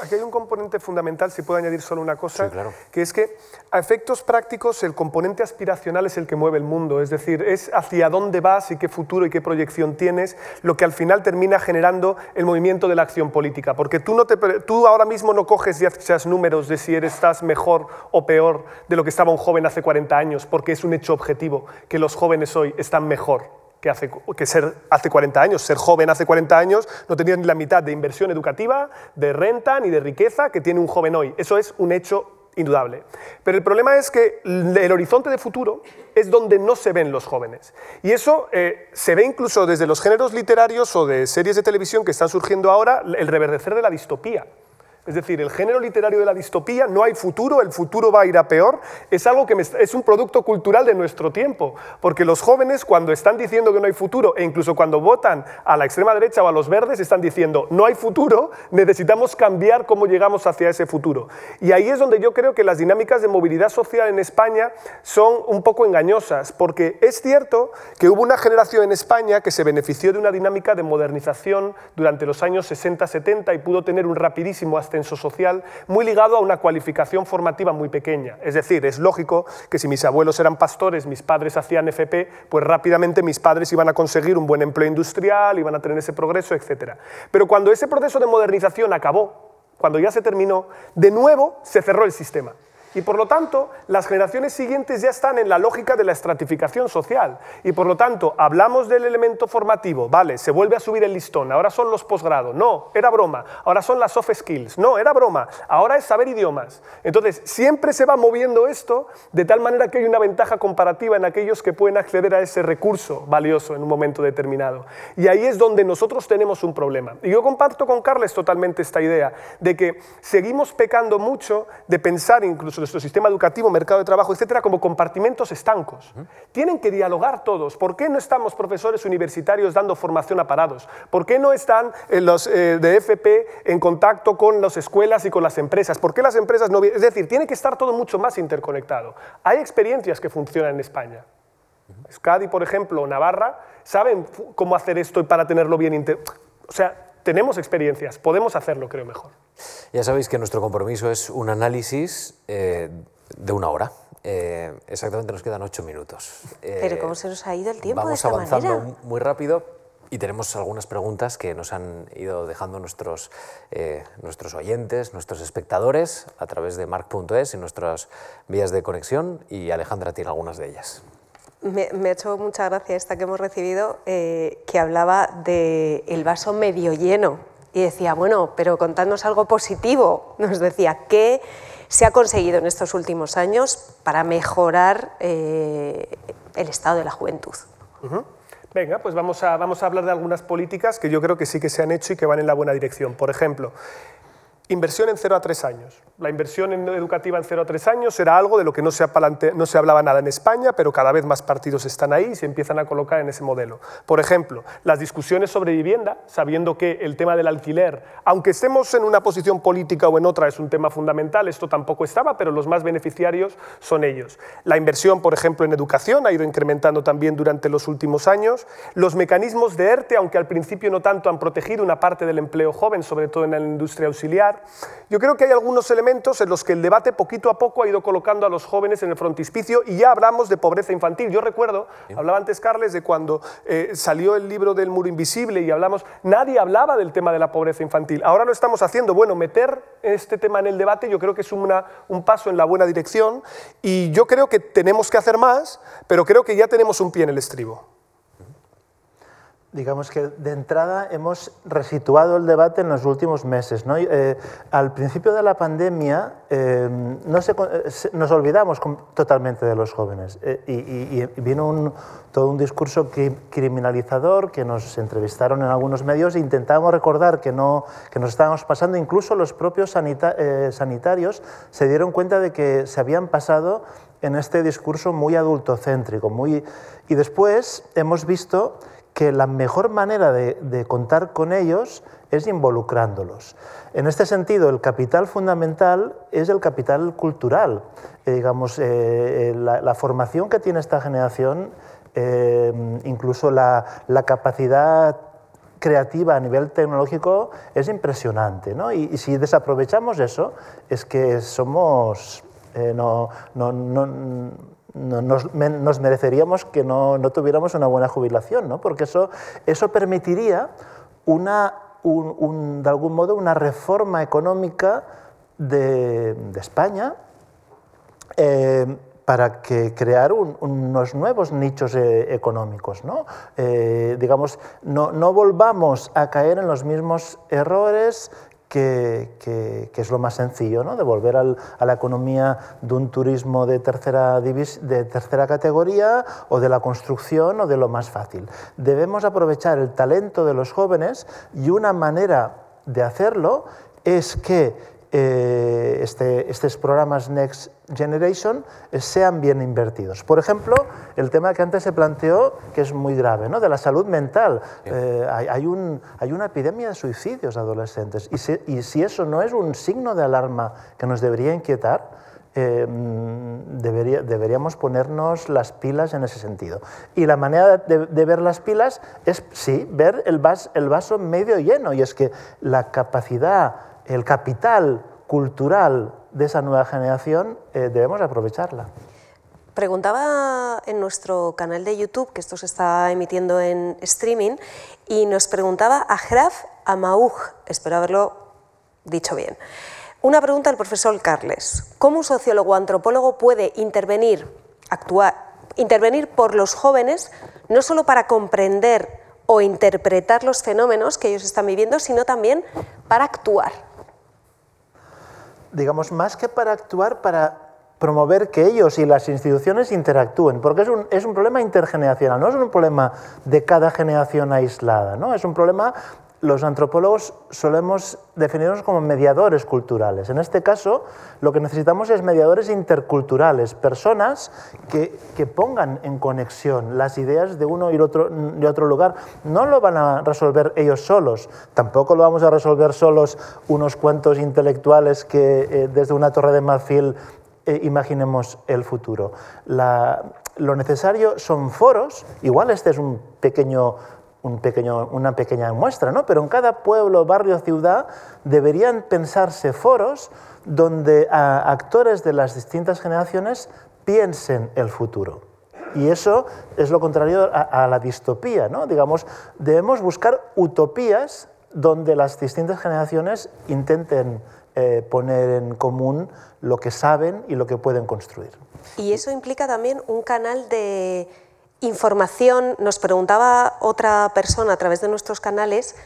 Aquí hay un componente fundamental, si puedo añadir solo una cosa, que es que a efectos prácticos el componente aspiracional es el que mueve el mundo, es decir, es hacia dónde vas y qué futuro y qué proyección tienes lo que al final termina generando el movimiento de la acción política, porque tú, no te, tú ahora mismo no coges y haces números de si eres, estás mejor o peor de lo que estaba un joven hace 40 años, porque es un hecho objetivo que los jóvenes hoy están mejor que, hace, que ser hace 40 años. Ser joven hace 40 años no tenía ni la mitad de inversión educativa, de renta ni de riqueza que tiene un joven hoy. Eso es un hecho indudable. Pero el problema es que el horizonte de futuro es donde no se ven los jóvenes. Y eso eh, se ve incluso desde los géneros literarios o de series de televisión que están surgiendo ahora, el reverdecer de la distopía. Es decir, el género literario de la distopía, no hay futuro, el futuro va a ir a peor, es algo que es un producto cultural de nuestro tiempo, porque los jóvenes cuando están diciendo que no hay futuro, e incluso cuando votan a la extrema derecha o a los verdes, están diciendo no hay futuro, necesitamos cambiar cómo llegamos hacia ese futuro. Y ahí es donde yo creo que las dinámicas de movilidad social en España son un poco engañosas, porque es cierto que hubo una generación en España que se benefició de una dinámica de modernización durante los años 60-70 y pudo tener un rapidísimo social muy ligado a una cualificación formativa muy pequeña. Es decir, es lógico que si mis abuelos eran pastores, mis padres hacían FP, pues rápidamente mis padres iban a conseguir un buen empleo industrial, iban a tener ese progreso, etc. Pero cuando ese proceso de modernización acabó, cuando ya se terminó, de nuevo se cerró el sistema. Y por lo tanto, las generaciones siguientes ya están en la lógica de la estratificación social. Y por lo tanto, hablamos del elemento formativo, vale, se vuelve a subir el listón, ahora son los posgrados, no, era broma, ahora son las soft skills, no, era broma, ahora es saber idiomas. Entonces, siempre se va moviendo esto de tal manera que hay una ventaja comparativa en aquellos que pueden acceder a ese recurso valioso en un momento determinado. Y ahí es donde nosotros tenemos un problema. Y yo comparto con Carles totalmente esta idea de que seguimos pecando mucho de pensar incluso nuestro sistema educativo, mercado de trabajo, etcétera, como compartimentos estancos. Tienen que dialogar todos. ¿Por qué no estamos profesores universitarios dando formación a parados? ¿Por qué no están eh, los eh, de FP en contacto con las escuelas y con las empresas? ¿Por qué las empresas no Es decir, tiene que estar todo mucho más interconectado. Hay experiencias que funcionan en España. Euskadi, por ejemplo, Navarra, saben cómo hacer esto para tenerlo bien. O sea, tenemos experiencias, podemos hacerlo, creo, mejor. Ya sabéis que nuestro compromiso es un análisis eh, de una hora. Eh, exactamente nos quedan ocho minutos. Pero ¿cómo se nos ha ido el tiempo vamos de esta avanzando muy rápido y tenemos algunas preguntas que nos han ido dejando nuestros, eh, nuestros oyentes, nuestros espectadores a través de mark.es y nuestras vías de conexión y Alejandra tiene algunas de ellas. Me, ha hecho mucha gracia esta que hemos recibido, eh, que hablaba del el vaso medio lleno. Y decía, bueno, pero contadnos algo positivo. Nos decía, ¿qué se ha conseguido en estos últimos años para mejorar eh, el estado de la juventud? Venga, pues vamos a, vamos a hablar de algunas políticas que yo creo que sí que se han hecho y que van en la buena dirección. Por ejemplo, Inversión en 0 a 3 años. La inversión educativa en 0 a 3 años era algo de lo que no se, no se, hablaba nada en España, pero cada vez más partidos están ahí y se empiezan a colocar en ese modelo. Por ejemplo, las discusiones sobre vivienda, sabiendo que el tema del alquiler, aunque estemos en una posición política o en otra, es un tema fundamental, esto tampoco estaba, pero los más beneficiarios son ellos. La inversión, por ejemplo, en educación ha ido incrementando también durante los últimos años. Los mecanismos de ERTE, aunque al principio no tanto han protegido una parte del empleo joven, sobre todo en la industria auxiliar, familiar, yo creo que hay algunos elementos en los que el debate poquito a poco ha ido colocando a los jóvenes en el frontispicio y ya hablamos de pobreza infantil. Yo recuerdo, hablaba antes Carles de cuando eh, salió el libro del muro invisible y hablamos, nadie hablaba del tema de la pobreza infantil. Ahora lo estamos haciendo. Bueno, meter este tema en el debate yo creo que es una, un paso en la buena dirección y yo creo que tenemos que hacer más, pero creo que ya tenemos un pie en el estribo digamos que de entrada hemos resituado el debate en los últimos meses. ¿no? Eh, al principio de la pandemia eh, no eh, nos olvidamos totalmente de los jóvenes y, vino un, todo un discurso criminalizador que nos entrevistaron en algunos medios e intentamos recordar que, no, que nos estábamos pasando, incluso los propios sanitarios se dieron cuenta de que se habían pasado en este discurso muy adultocéntrico. Muy, y después hemos visto que la mejor manera de, contar con ellos es involucrándolos. En este sentido, el capital fundamental es el capital cultural. Eh, digamos, eh, eh, la, formación que tiene esta generación, incluso la, capacidad creativa a nivel tecnológico es impresionante. ¿no? Y, si desaprovechamos eso, es que somos... no, no, no nos, mereceríamos que no, tuviéramos una buena jubilación, ¿no? porque eso, eso permitiría una, de algún modo una reforma económica de, España eh, para que crear unos nuevos nichos eh, económicos. ¿no? Eh, digamos, no, no volvamos a caer en los mismos errores que, es lo más sencillo, ¿no? de volver a la economía de un turismo de tercera, de tercera categoría o de la construcción o de lo más fácil. Debemos aprovechar el talento de los jóvenes y una manera de hacerlo es que eh, este, estos programas Next Generation eh, sean bien invertidos. Por ejemplo, el tema que antes se planteó, que es muy grave, ¿no? de la salud mental. Eh, hay, un, hay, una epidemia de suicidios adolescentes y si, y si, eso no es un signo de alarma que nos debería inquietar, debería, deberíamos ponernos las pilas en ese sentido. Y la manera de, de ver las pilas es, sí, ver el, vas, el vaso medio lleno, y es que la capacidad el capital cultural de esa nueva generación eh, debemos aprovecharla. Preguntaba en nuestro canal de YouTube, que esto se está emitiendo en streaming, y nos preguntaba a Graf Amauj, espero haberlo dicho bien. Una pregunta al profesor Carles. ¿Cómo un sociólogo o antropólogo puede intervenir, actuar, intervenir por los jóvenes, no solo para comprender o interpretar los fenómenos que ellos están viviendo, sino también para actuar? Digamos, más que para actuar, para promover que ellos y las instituciones interactúen, porque es un, es un, problema intergeneracional, no es un problema de cada generación aislada, ¿no? es un problema los antropólogos solemos definirnos como mediadores culturales. En este caso, lo que necesitamos es mediadores interculturales, personas que, que pongan en conexión las ideas de uno y otro, de otro lugar. No lo van a resolver ellos solos, tampoco lo vamos a resolver solos unos cuantos intelectuales que eh, desde una torre de marfil eh, imaginemos el futuro. lo necesario son foros, igual este es un pequeño una pequeña muestra, ¿no? pero en cada pueblo, barrio, ciudad deberían pensarse foros donde actores de las distintas generaciones piensen el futuro. Y eso es lo contrario a, la distopía. ¿no? Digamos, debemos buscar utopías donde las distintas generaciones intenten eh, poner en común lo que saben y lo que pueden construir. Y eso implica también un canal de información, nos preguntaba otra persona a través de nuestros canales,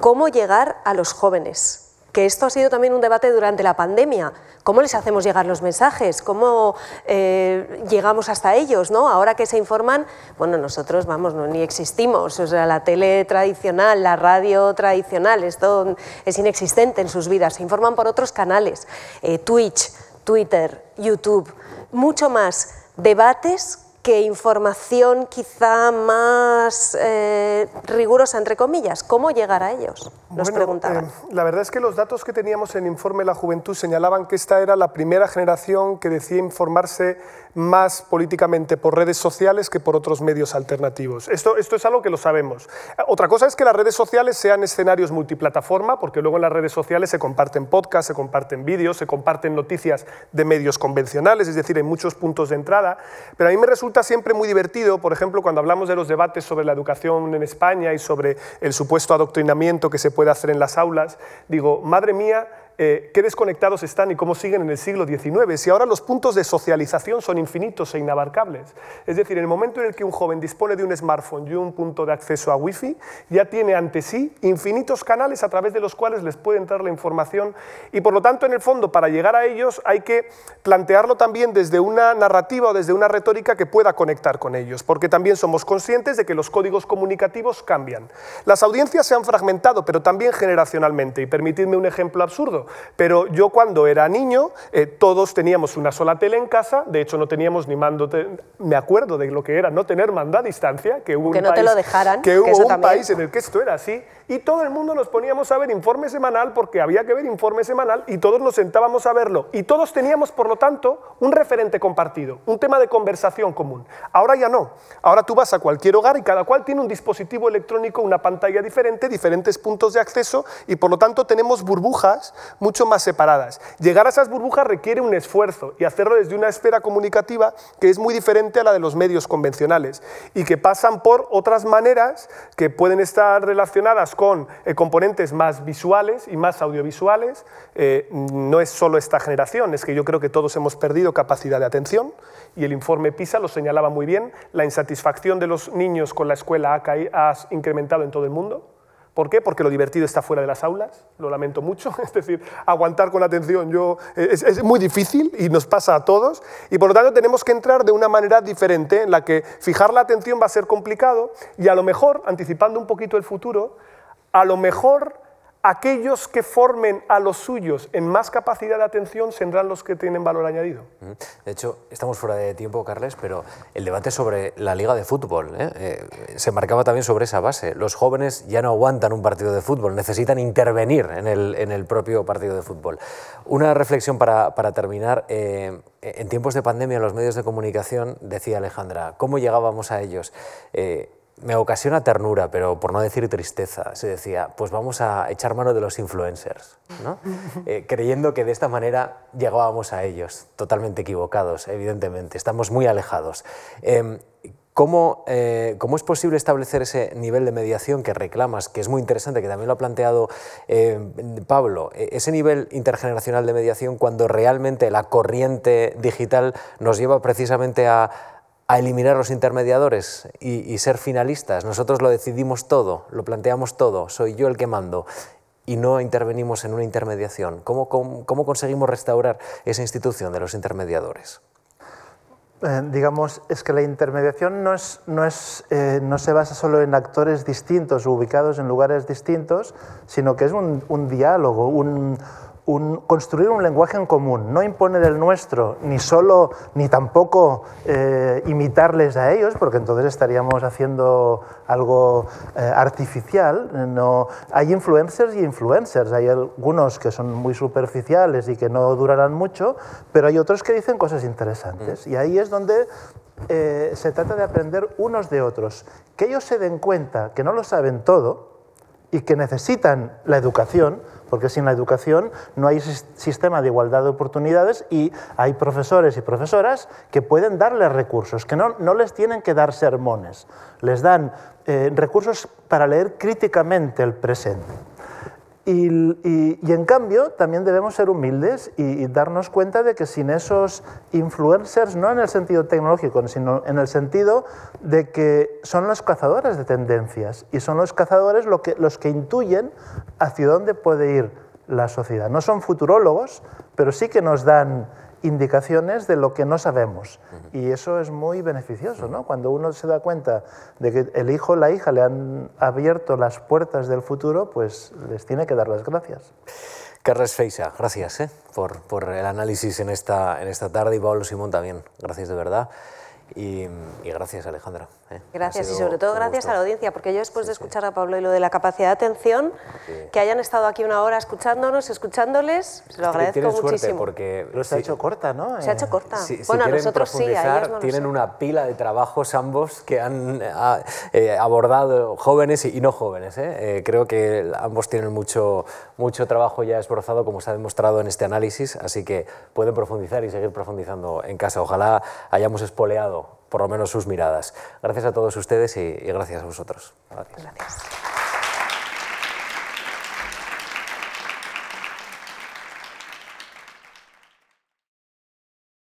cómo llegar a los jóvenes. Que esto ha sido también un debate durante la pandemia. ¿Cómo les hacemos llegar los mensajes? ¿Cómo eh, llegamos hasta ellos? ¿no? Ahora que se informan, bueno, nosotros, vamos, no, ni existimos. O sea, la tele tradicional, la radio tradicional, esto es inexistente en sus vidas. Se informan por otros canales, eh, Twitch, Twitter, YouTube, mucho más debates que información quizá más eh, rigurosa, entre comillas. ¿Cómo llegar a ellos? Nos preguntaban. Eh, la verdad es que los datos que teníamos en Informe La Juventud señalaban que esta era la primera generación que decía informarse más políticamente por redes sociales que por otros medios alternativos. Esto, esto es algo que lo sabemos. Otra cosa es que las redes sociales sean escenarios multiplataforma, porque luego en las redes sociales se comparten podcasts, se comparten vídeos, se comparten noticias de medios convencionales, es decir, hay muchos puntos de entrada. Pero a mí me resulta siempre muy divertido, por ejemplo, cuando hablamos de los debates sobre la educación en España y sobre el supuesto adoctrinamiento que se puede hacer en las aulas, digo, madre mía, eh, qué desconectados están y cómo siguen en el siglo XIX, si ahora los puntos de socialización son infinitos e inabarcables. Es decir, en el momento en el que un joven dispone de un smartphone y un punto de acceso a Wi-Fi, ya tiene ante sí infinitos canales a través de los cuales les puede entrar la información y por lo tanto, en el fondo, para llegar a ellos hay que plantearlo también desde una narrativa o desde una retórica que pueda conectar con ellos, porque también somos conscientes de que los códigos comunicativos cambian. Las audiencias se han fragmentado, pero también generacionalmente, y permitidme un ejemplo absurdo. Pero yo cuando era niño, eh, todos teníamos una sola tele en casa, de hecho no teníamos ni mando, me acuerdo de lo que era no tener mando a distancia, que hubo que un, no país, te lo dejaran, que hubo un país en el que esto era así, y todo el mundo nos poníamos a ver informe semanal porque había que ver informe semanal y todos nos sentábamos a verlo. Y todos teníamos, por lo tanto, un referente compartido, un tema de conversación común. Ahora ya no. Ahora tú vas a cualquier hogar y cada cual tiene un dispositivo electrónico, una pantalla diferente, diferentes puntos de acceso y por lo tanto tenemos burbujas mucho más separadas. Llegar a esas burbujas requiere un esfuerzo y hacerlo desde una esfera comunicativa que es muy diferente a la de los medios convencionales y que pasan por otras maneras que pueden estar relacionadas con eh, componentes más visuales y más audiovisuales. Eh, no es solo esta generación, es que yo creo que todos hemos perdido capacidad de atención y el informe PISA lo señalaba muy bien. La insatisfacción de los niños con la escuela ha, ha incrementado en todo el mundo. ¿Por qué? Porque lo divertido está fuera de las aulas, lo lamento mucho, es decir, aguantar con atención yo, es, es, muy difícil y nos pasa a todos, y por lo tanto tenemos que entrar de una manera diferente en la que fijar la atención va a ser complicado y a lo mejor, anticipando un poquito el futuro, a lo mejor aquellos que formen a los suyos en más capacidad de atención serán los que tienen valor añadido. De hecho, estamos fuera de tiempo, Carles, pero el debate sobre la liga de fútbol ¿eh? Eh, se marcaba también sobre esa base. Los jóvenes ya no aguantan un partido de fútbol, necesitan intervenir en el, propio partido de fútbol. Una reflexión para, terminar. Eh, en tiempos de pandemia, los medios de comunicación, decía Alejandra, ¿cómo llegábamos a ellos? Me ocasiona ternura, pero por no decir tristeza, se decía, pues vamos a echar mano de los influencers, ¿no? Eh, creyendo que de esta manera llegábamos a ellos, totalmente equivocados, evidentemente, estamos muy alejados. Em, ¿Cómo, eh, ¿Cómo, es posible establecer ese nivel de mediación que reclamas, que es muy interesante, que también lo ha planteado em, Pablo, e, ese nivel intergeneracional de mediación cuando realmente la corriente digital nos lleva precisamente a, a eliminar los intermediadores y, ser finalistas. Nosotros lo decidimos todo, lo planteamos todo, soy yo el que mando y no intervenimos en una intermediación. ¿Cómo, cómo, conseguimos restaurar esa institución de los intermediadores? Eh, digamos, es que la intermediación no, es, no, es, eh, no, se basa solo en actores distintos ubicados en lugares distintos, sino que es un, un diálogo, un, construir un lenguaje en común, no imponer el nuestro, ni solo, ni tampoco eh, imitarles a ellos, porque entonces estaríamos haciendo algo eh, artificial. No, hay influencers y influencers, hay algunos que son muy superficiales y que no durarán mucho, pero hay otros que dicen cosas interesantes. Mm. Y ahí es donde eh, se trata de aprender unos de otros, que ellos se den cuenta que no lo saben todo y que necesitan la educación, porque sin la educación no hay sistema de igualdad de oportunidades y hay profesores y profesoras que pueden darles recursos, que no, no les tienen que dar sermones, les dan eh, recursos para leer críticamente el presente. Y, en cambio, también debemos ser humildes y, darnos cuenta de que sin esos influencers, no en el sentido tecnológico, sino en el sentido de que son los cazadores de tendencias y son los cazadores lo que, los que intuyen hacia dónde puede ir la sociedad. No son futurólogos, pero sí que nos dan indicaciones de lo que no sabemos. Y eso es muy beneficioso, ¿no? Cuando uno se da cuenta de que el hijo o la hija le han abierto las puertas del futuro, pues les tiene que dar las gracias. Carles Feixa, gracias ¿eh? por, por, el análisis en esta, en esta tarde y Pablo Simón también, gracias de verdad. Y, gracias, Alejandra. ¿eh? Gracias y sobre todo gracias a la audiencia, porque yo después de escuchar a Pablo y lo de la capacidad de atención, que hayan estado aquí una hora escuchándonos, escuchándoles, se lo agradezco muchísimo. porque se ha hecho corta, ¿no? Se ha hecho corta. bueno, nosotros sí, a tienen una pila de trabajos ambos que han eh, abordado jóvenes y, no jóvenes. ¿eh? creo que ambos tienen mucho, mucho trabajo ya esforzado, como se ha demostrado en este análisis, así que pueden profundizar y seguir profundizando en casa. Ojalá hayamos espoleado por lo menos sus miradas. Gracias a todos ustedes y, gracias a vosotros. gracias.